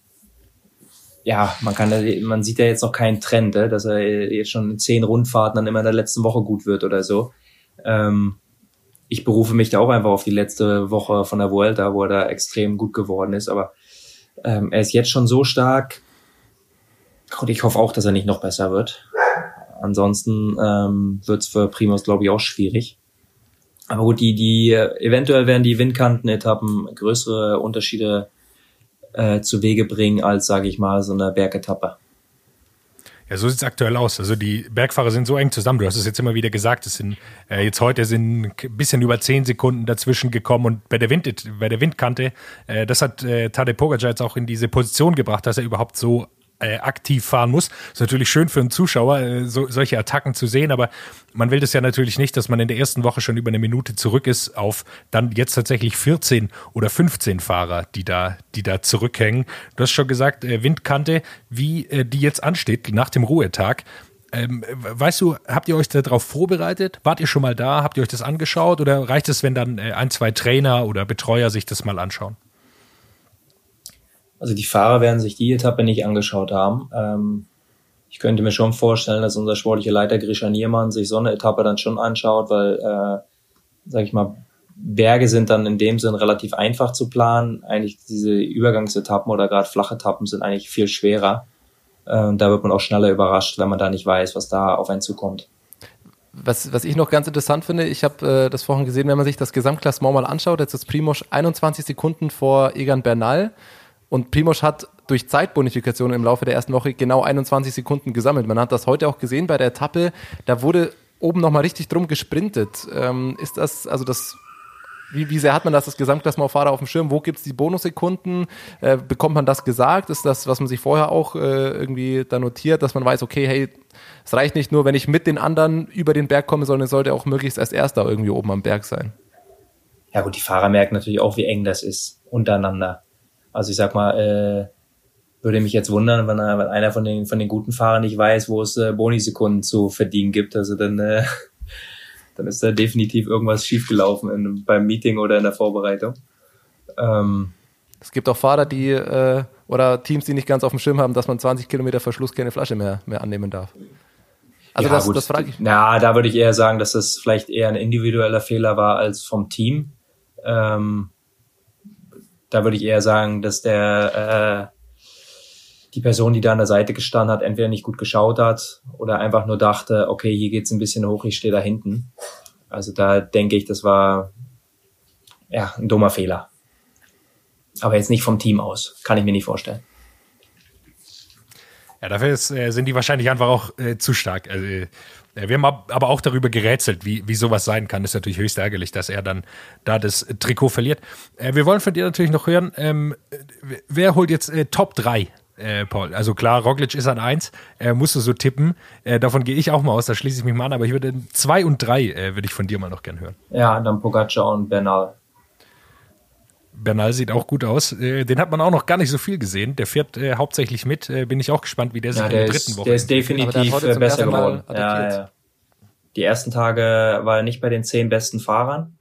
äh, ja, man kann, man sieht ja jetzt noch keinen Trend, ne? dass er jetzt schon in zehn Rundfahrten dann immer in der letzten Woche gut wird oder so. Ähm, ich berufe mich da auch einfach auf die letzte Woche von der Vuelta, wo er da extrem gut geworden ist. Aber ähm, er ist jetzt schon so stark und ich hoffe auch, dass er nicht noch besser wird. Ansonsten ähm, wird es für Primus, glaube ich, auch schwierig. Aber gut, die, die, eventuell werden die Windkanten-Etappen größere Unterschiede äh, zu Wege bringen als, sage ich mal, so eine Bergetappe. Ja, so sieht's aktuell aus. Also die Bergfahrer sind so eng zusammen. Du hast es jetzt immer wieder gesagt. Es sind äh, jetzt heute sind ein bisschen über zehn Sekunden dazwischen gekommen und bei der Wind, bei der Windkante, äh, das hat äh, Tadej Pogacar jetzt auch in diese Position gebracht, dass er überhaupt so äh, aktiv fahren muss. Ist natürlich schön für einen Zuschauer, äh, so, solche Attacken zu sehen, aber man will das ja natürlich nicht, dass man in der ersten Woche schon über eine Minute zurück ist auf dann jetzt tatsächlich 14 oder 15 Fahrer, die da, die da zurückhängen. Du hast schon gesagt, äh, Windkante, wie äh, die jetzt ansteht nach dem Ruhetag. Ähm, weißt du, habt ihr euch darauf vorbereitet? Wart ihr schon mal da? Habt ihr euch das angeschaut? Oder reicht es, wenn dann äh, ein, zwei Trainer oder Betreuer sich das mal anschauen? Also die Fahrer werden sich die Etappe nicht angeschaut haben. Ähm, ich könnte mir schon vorstellen, dass unser sportlicher Leiter Grisha Niermann sich so eine Etappe dann schon anschaut, weil, äh, sag ich mal, Berge sind dann in dem Sinn relativ einfach zu planen. Eigentlich diese Übergangsetappen oder gerade flache Etappen sind eigentlich viel schwerer. Äh, da wird man auch schneller überrascht, wenn man da nicht weiß, was da auf einen zukommt. Was, was ich noch ganz interessant finde, ich habe äh, das vorhin gesehen, wenn man sich das Gesamtklassement mal anschaut, jetzt ist Primoz 21 Sekunden vor Egan Bernal. Und Primoz hat durch Zeitbonifikation im Laufe der ersten Woche genau 21 Sekunden gesammelt. Man hat das heute auch gesehen bei der Etappe. Da wurde oben nochmal richtig drum gesprintet. Ähm, ist das, also das wie, wie sehr hat man das, das Gesamtklassementfahrer auf dem Schirm? Wo gibt's die Bonussekunden? Äh, bekommt man das gesagt? Ist das, was man sich vorher auch äh, irgendwie da notiert, dass man weiß, okay, hey, es reicht nicht nur, wenn ich mit den anderen über den Berg komme, sondern es sollte auch möglichst als erster irgendwie oben am Berg sein. Ja gut, die Fahrer merken natürlich auch, wie eng das ist untereinander. Also ich sag mal, äh, würde mich jetzt wundern, wenn, wenn einer von den, von den guten Fahrern nicht weiß, wo es äh, Bonisekunden zu verdienen gibt. Also dann, äh, *laughs* dann ist da definitiv irgendwas schiefgelaufen in, beim Meeting oder in der Vorbereitung. Ähm, es gibt auch Fahrer, die äh, oder Teams, die nicht ganz auf dem Schirm haben, dass man 20 Kilometer Verschluss keine Flasche mehr, mehr annehmen darf. Also ja, das, gut. das frage ich. Ja, da würde ich eher sagen, dass das vielleicht eher ein individueller Fehler war als vom Team. Ähm, da würde ich eher sagen, dass der äh, die Person, die da an der Seite gestanden hat, entweder nicht gut geschaut hat oder einfach nur dachte, okay, hier geht's ein bisschen hoch, ich stehe da hinten. Also da denke ich, das war ja ein dummer Fehler. Aber jetzt nicht vom Team aus, kann ich mir nicht vorstellen. Ja, dafür ist, äh, sind die wahrscheinlich einfach auch äh, zu stark. Also, äh, wir haben aber auch darüber gerätselt, wie, wie sowas sein kann. Ist natürlich höchst ärgerlich, dass er dann da das Trikot verliert. Äh, wir wollen von dir natürlich noch hören, ähm, wer holt jetzt äh, Top 3 äh, Paul. Also klar, Roglic ist an 1, äh, musst du so tippen. Äh, davon gehe ich auch mal aus, da schließe ich mich mal an, aber ich würde 2 und 3 äh, würde ich von dir mal noch gern hören. Ja, dann Pogacar und Bernal. Bernal sieht auch gut aus. Äh, den hat man auch noch gar nicht so viel gesehen. Der fährt äh, hauptsächlich mit. Äh, bin ich auch gespannt, wie der sich ja, in der dritten ist, Woche Der ist definitiv der besser geworden. Ja, ja. Die ersten Tage war er nicht bei den zehn besten Fahrern.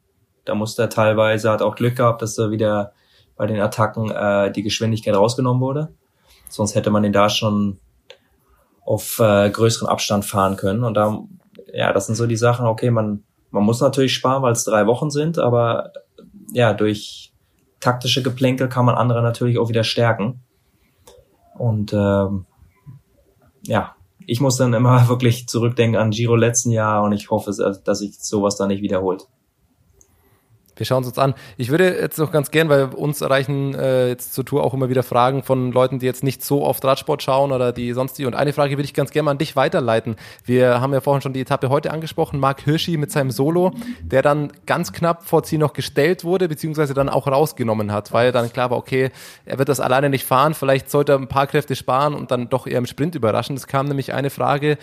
Da musste er teilweise, hat auch Glück gehabt, dass er wieder bei den Attacken äh, die Geschwindigkeit rausgenommen wurde. Sonst hätte man ihn da schon auf äh, größeren Abstand fahren können. Und da, ja, das sind so die Sachen, okay, man, man muss natürlich sparen, weil es drei Wochen sind, aber ja, durch taktische Geplänkel kann man andere natürlich auch wieder stärken. Und ähm, ja, ich muss dann immer *laughs* wirklich zurückdenken an Giro letzten Jahr und ich hoffe, dass sich sowas da nicht wiederholt. Wir schauen es uns an. Ich würde jetzt noch ganz gern, weil uns erreichen äh, jetzt zur Tour auch immer wieder Fragen von Leuten, die jetzt nicht so oft Radsport schauen oder die sonst die. Und eine Frage würde ich ganz gerne mal an dich weiterleiten. Wir haben ja vorhin schon die Etappe heute angesprochen. Marc Hirschi mit seinem Solo, der dann ganz knapp vor Ziel noch gestellt wurde, beziehungsweise dann auch rausgenommen hat, weil dann klar war, okay, er wird das alleine nicht fahren. Vielleicht sollte er ein paar Kräfte sparen und dann doch eher im Sprint überraschen. Es kam nämlich eine Frage,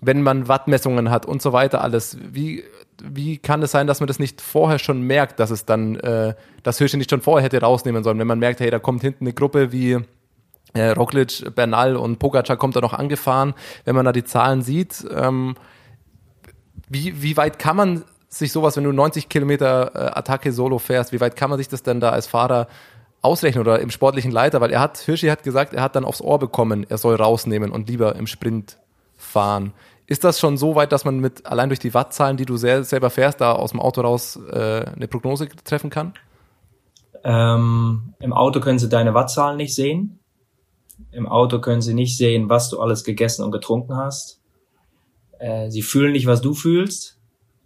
wenn man Wattmessungen hat und so weiter alles. Wie wie kann es sein, dass man das nicht vorher schon merkt, dass es dann, äh, dass Hirsche nicht schon vorher hätte rausnehmen sollen, wenn man merkt, hey, da kommt hinten eine Gruppe wie äh, Roglic, Bernal und Pogacar kommt da noch angefahren, wenn man da die Zahlen sieht. Ähm, wie, wie weit kann man sich sowas, wenn du 90 Kilometer äh, Attacke solo fährst, wie weit kann man sich das denn da als Fahrer ausrechnen oder im sportlichen Leiter? Weil er hat, Hirschi hat gesagt, er hat dann aufs Ohr bekommen, er soll rausnehmen und lieber im Sprint fahren. Ist das schon so weit, dass man mit allein durch die Wattzahlen, die du sehr, selber fährst, da aus dem Auto raus äh, eine Prognose treffen kann? Ähm, Im Auto können sie deine Wattzahlen nicht sehen. Im Auto können sie nicht sehen, was du alles gegessen und getrunken hast. Äh, sie fühlen nicht, was du fühlst.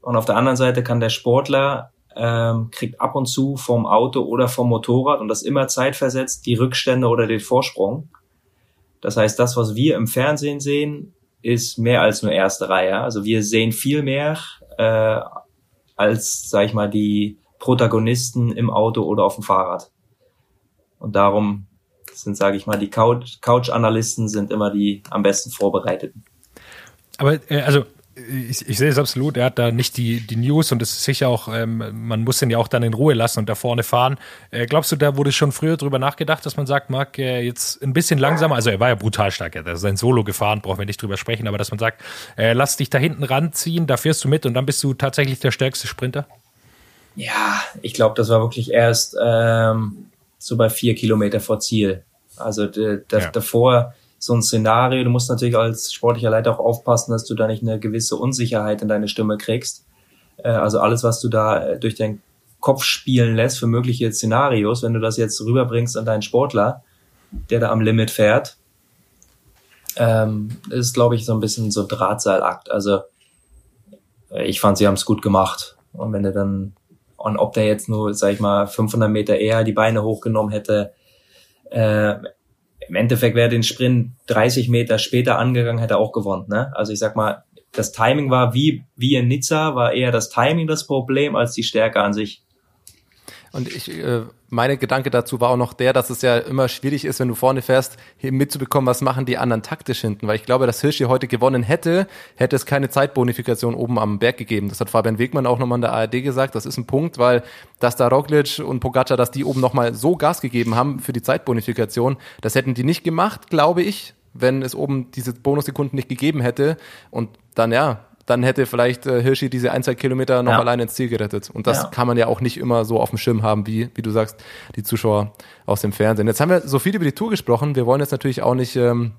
Und auf der anderen Seite kann der Sportler ähm, kriegt ab und zu vom Auto oder vom Motorrad und das immer zeitversetzt die Rückstände oder den Vorsprung. Das heißt, das, was wir im Fernsehen sehen, ist mehr als nur erste Reihe. Also wir sehen viel mehr äh, als, sag ich mal, die Protagonisten im Auto oder auf dem Fahrrad. Und darum sind, sage ich mal, die Couch-Analysten sind immer die am besten vorbereiteten. Aber äh, also ich, ich sehe es absolut, er hat da nicht die, die News und es ist sicher auch, ähm, man muss ihn ja auch dann in Ruhe lassen und da vorne fahren. Äh, glaubst du, da wurde schon früher drüber nachgedacht, dass man sagt, Marc, äh, jetzt ein bisschen langsamer, also er war ja brutal stark, er hat sein Solo gefahren, brauchen wir nicht drüber sprechen, aber dass man sagt, äh, lass dich da hinten ranziehen, da fährst du mit und dann bist du tatsächlich der stärkste Sprinter? Ja, ich glaube, das war wirklich erst ähm, so bei vier Kilometer vor Ziel. Also das, ja. davor so ein Szenario. Du musst natürlich als sportlicher Leiter auch aufpassen, dass du da nicht eine gewisse Unsicherheit in deine Stimme kriegst. Äh, also alles, was du da äh, durch deinen Kopf spielen lässt für mögliche Szenarios, wenn du das jetzt rüberbringst an deinen Sportler, der da am Limit fährt, ähm, ist, glaube ich, so ein bisschen so Drahtseilakt. Also äh, ich fand, sie haben es gut gemacht. Und wenn du dann, und ob der jetzt nur, sag ich mal, 500 Meter eher die Beine hochgenommen hätte, äh, im Endeffekt wäre den Sprint 30 Meter später angegangen, hätte er auch gewonnen. Ne? Also ich sag mal, das Timing war wie, wie in Nizza, war eher das Timing das Problem als die Stärke an sich. Und ich, äh, meine Gedanke dazu war auch noch der, dass es ja immer schwierig ist, wenn du vorne fährst, hier mitzubekommen, was machen die anderen taktisch hinten. Weil ich glaube, dass Hirschi heute gewonnen hätte, hätte es keine Zeitbonifikation oben am Berg gegeben. Das hat Fabian Wegmann auch nochmal in der ARD gesagt. Das ist ein Punkt, weil dass da Roglic und Pogacar, dass die oben nochmal so Gas gegeben haben für die Zeitbonifikation, das hätten die nicht gemacht, glaube ich, wenn es oben diese Bonussekunden nicht gegeben hätte. Und dann ja, dann hätte vielleicht äh, Hirschi diese ein, zwei Kilometer noch Ja. alleine ins Ziel gerettet. Und das Ja. kann man ja auch nicht immer so auf dem Schirm haben, wie, wie du sagst, die Zuschauer aus dem Fernsehen. Jetzt haben wir so viel über die Tour gesprochen. Wir wollen jetzt natürlich auch nicht ähm,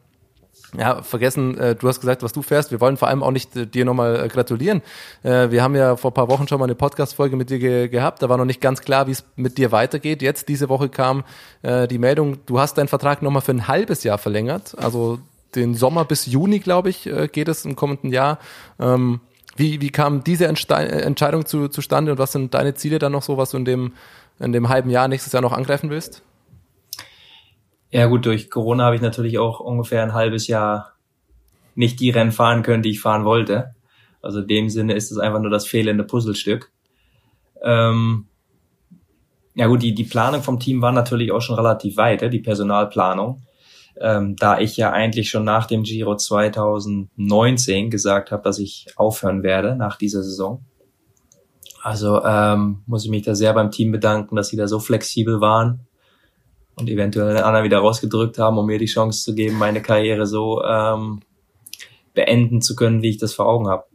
ja, vergessen, äh, du hast gesagt, was du fährst. Wir wollen vor allem auch nicht äh, dir nochmal äh, gratulieren. Wir haben ja vor ein paar Wochen schon mal eine Podcast-Folge mit dir ge gehabt. Da war noch nicht ganz klar, wie es mit dir weitergeht. Jetzt, diese Woche kam die Meldung, du hast deinen Vertrag nochmal für ein halbes Jahr verlängert. Also den Sommer bis Juni, glaube ich, äh, geht es im kommenden Jahr. Ähm, wie, wie kam diese Entste äh, Entscheidung zu, zustande und was sind deine Ziele dann noch so, was du in dem, in dem halben Jahr nächstes Jahr noch angreifen willst? Ja gut, durch Corona habe ich natürlich auch ungefähr ein halbes Jahr nicht die Rennen fahren können, die ich fahren wollte. Also in dem Sinne ist es einfach nur das fehlende Puzzlestück. Ähm, ja gut, die, die Planung vom Team war natürlich auch schon relativ weit, die Personalplanung. Ähm, da ich ja eigentlich schon nach dem Giro 2019 gesagt habe, dass ich aufhören werde nach dieser Saison. Also ähm, muss ich mich da sehr beim Team bedanken, dass sie da so flexibel waren und eventuell den anderen wieder rausgedrückt haben, um mir die Chance zu geben, meine Karriere so ähm, beenden zu können, wie ich das vor Augen habe.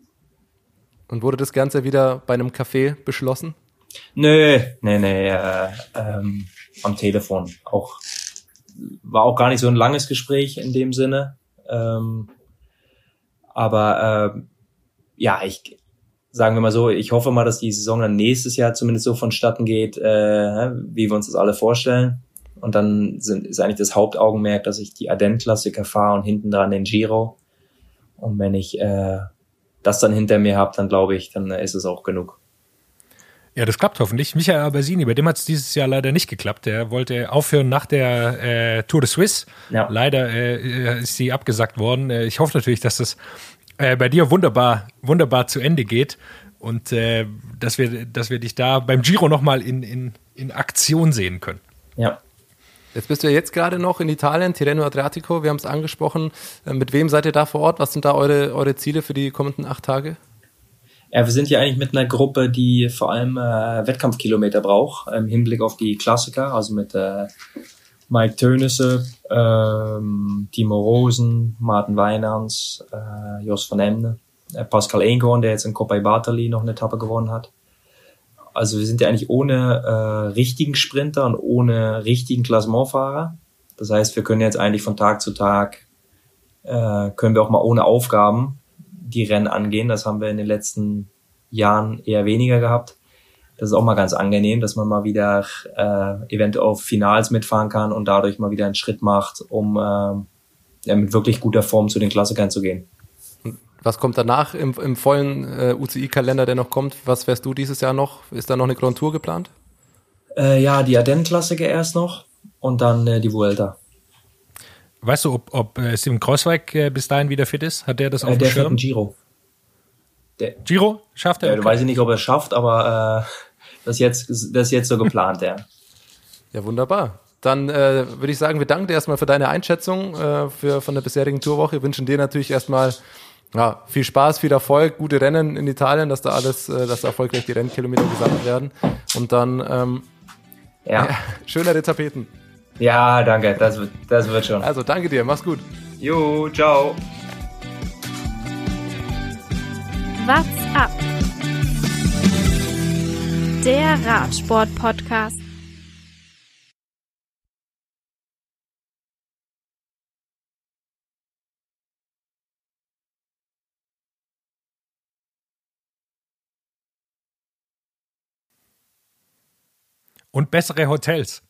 Und wurde das Ganze wieder bei einem Café beschlossen? Nö, nee, nee, äh, ähm, am Telefon. Auch war auch gar nicht so ein langes Gespräch in dem Sinne. Ähm, aber äh, ja, ich sagen wir mal so, ich hoffe mal, dass die Saison dann nächstes Jahr zumindest so vonstatten geht, äh, wie wir uns das alle vorstellen. Und dann sind, ist eigentlich das Hauptaugenmerk, dass ich die Ardennes-Klassiker fahre und hinten dran den Giro. Und wenn ich äh, das dann hinter mir habe, dann glaube ich, dann ist es auch genug. Ja, das klappt hoffentlich. Michael Albersini, bei dem hat es dieses Jahr leider nicht geklappt. Er wollte aufhören nach der äh, Tour de Suisse. Ja. Leider äh, ist sie abgesagt worden. Äh, ich hoffe natürlich, dass das äh, bei dir wunderbar, wunderbar zu Ende geht und äh, dass, wir, dass wir dich da beim Giro nochmal in, in, in Aktion sehen können. Ja. Jetzt bist du ja jetzt gerade noch in Italien, Tirreno Adriatico, wir haben es angesprochen. Äh, Mit wem seid ihr da vor Ort? Was sind da eure, eure Ziele für die kommenden acht Tage? Ja, wir sind ja eigentlich mit einer Gruppe, die vor allem äh, Wettkampfkilometer braucht, im Hinblick auf die Klassiker, also mit äh, Mike Tönisse, ähm, Timo Rosen, Martin Weinans, äh, Jos van Emden, äh, Pascal Eenkorn, der jetzt in Coppa Bartali noch eine Etappe gewonnen hat. Also wir sind ja eigentlich ohne äh, richtigen Sprinter und ohne richtigen Klassementfahrer. Das heißt, wir können jetzt eigentlich von Tag zu Tag, äh, können wir auch mal ohne Aufgaben die Rennen angehen. Das haben wir in den letzten Jahren eher weniger gehabt. Das ist auch mal ganz angenehm, dass man mal wieder äh, eventuell auf Finals mitfahren kann und dadurch mal wieder einen Schritt macht, um äh, ja, mit wirklich guter Form zu den Klassikern zu gehen. Was kommt danach im, im vollen äh, UCI-Kalender, der noch kommt? Was fährst du dieses Jahr noch? Ist da noch eine Grand Tour geplant? Äh, ja, die Ardennen-Klassiker erst noch und dann äh, die Vuelta. Weißt du, ob, ob äh, Steven Kreuzweig äh, bis dahin wieder fit ist? Hat der das auf Äh, dem der fährt Schirm? Giro. Der, Giro? Schafft er? äh, du weiß ich nicht, ob er es schafft, aber äh, das, ist jetzt, das ist jetzt so geplant, ja. Ja, wunderbar. Dann äh, würde ich sagen, wir danken dir erstmal für deine Einschätzung äh, für, von der bisherigen Tourwoche. Wir wünschen dir natürlich erstmal ja, viel Spaß, viel Erfolg, gute Rennen in Italien, dass da alles, äh, dass da erfolgreich die Rennkilometer gesammelt werden. Und dann ähm, Ja, *laughs* schönere Tapeten. Ja danke, das wird, das wird schon. Also danke dir, mach's gut. Jo, ciao. What's up? Der Radsport-Podcast. Und bessere Hotels.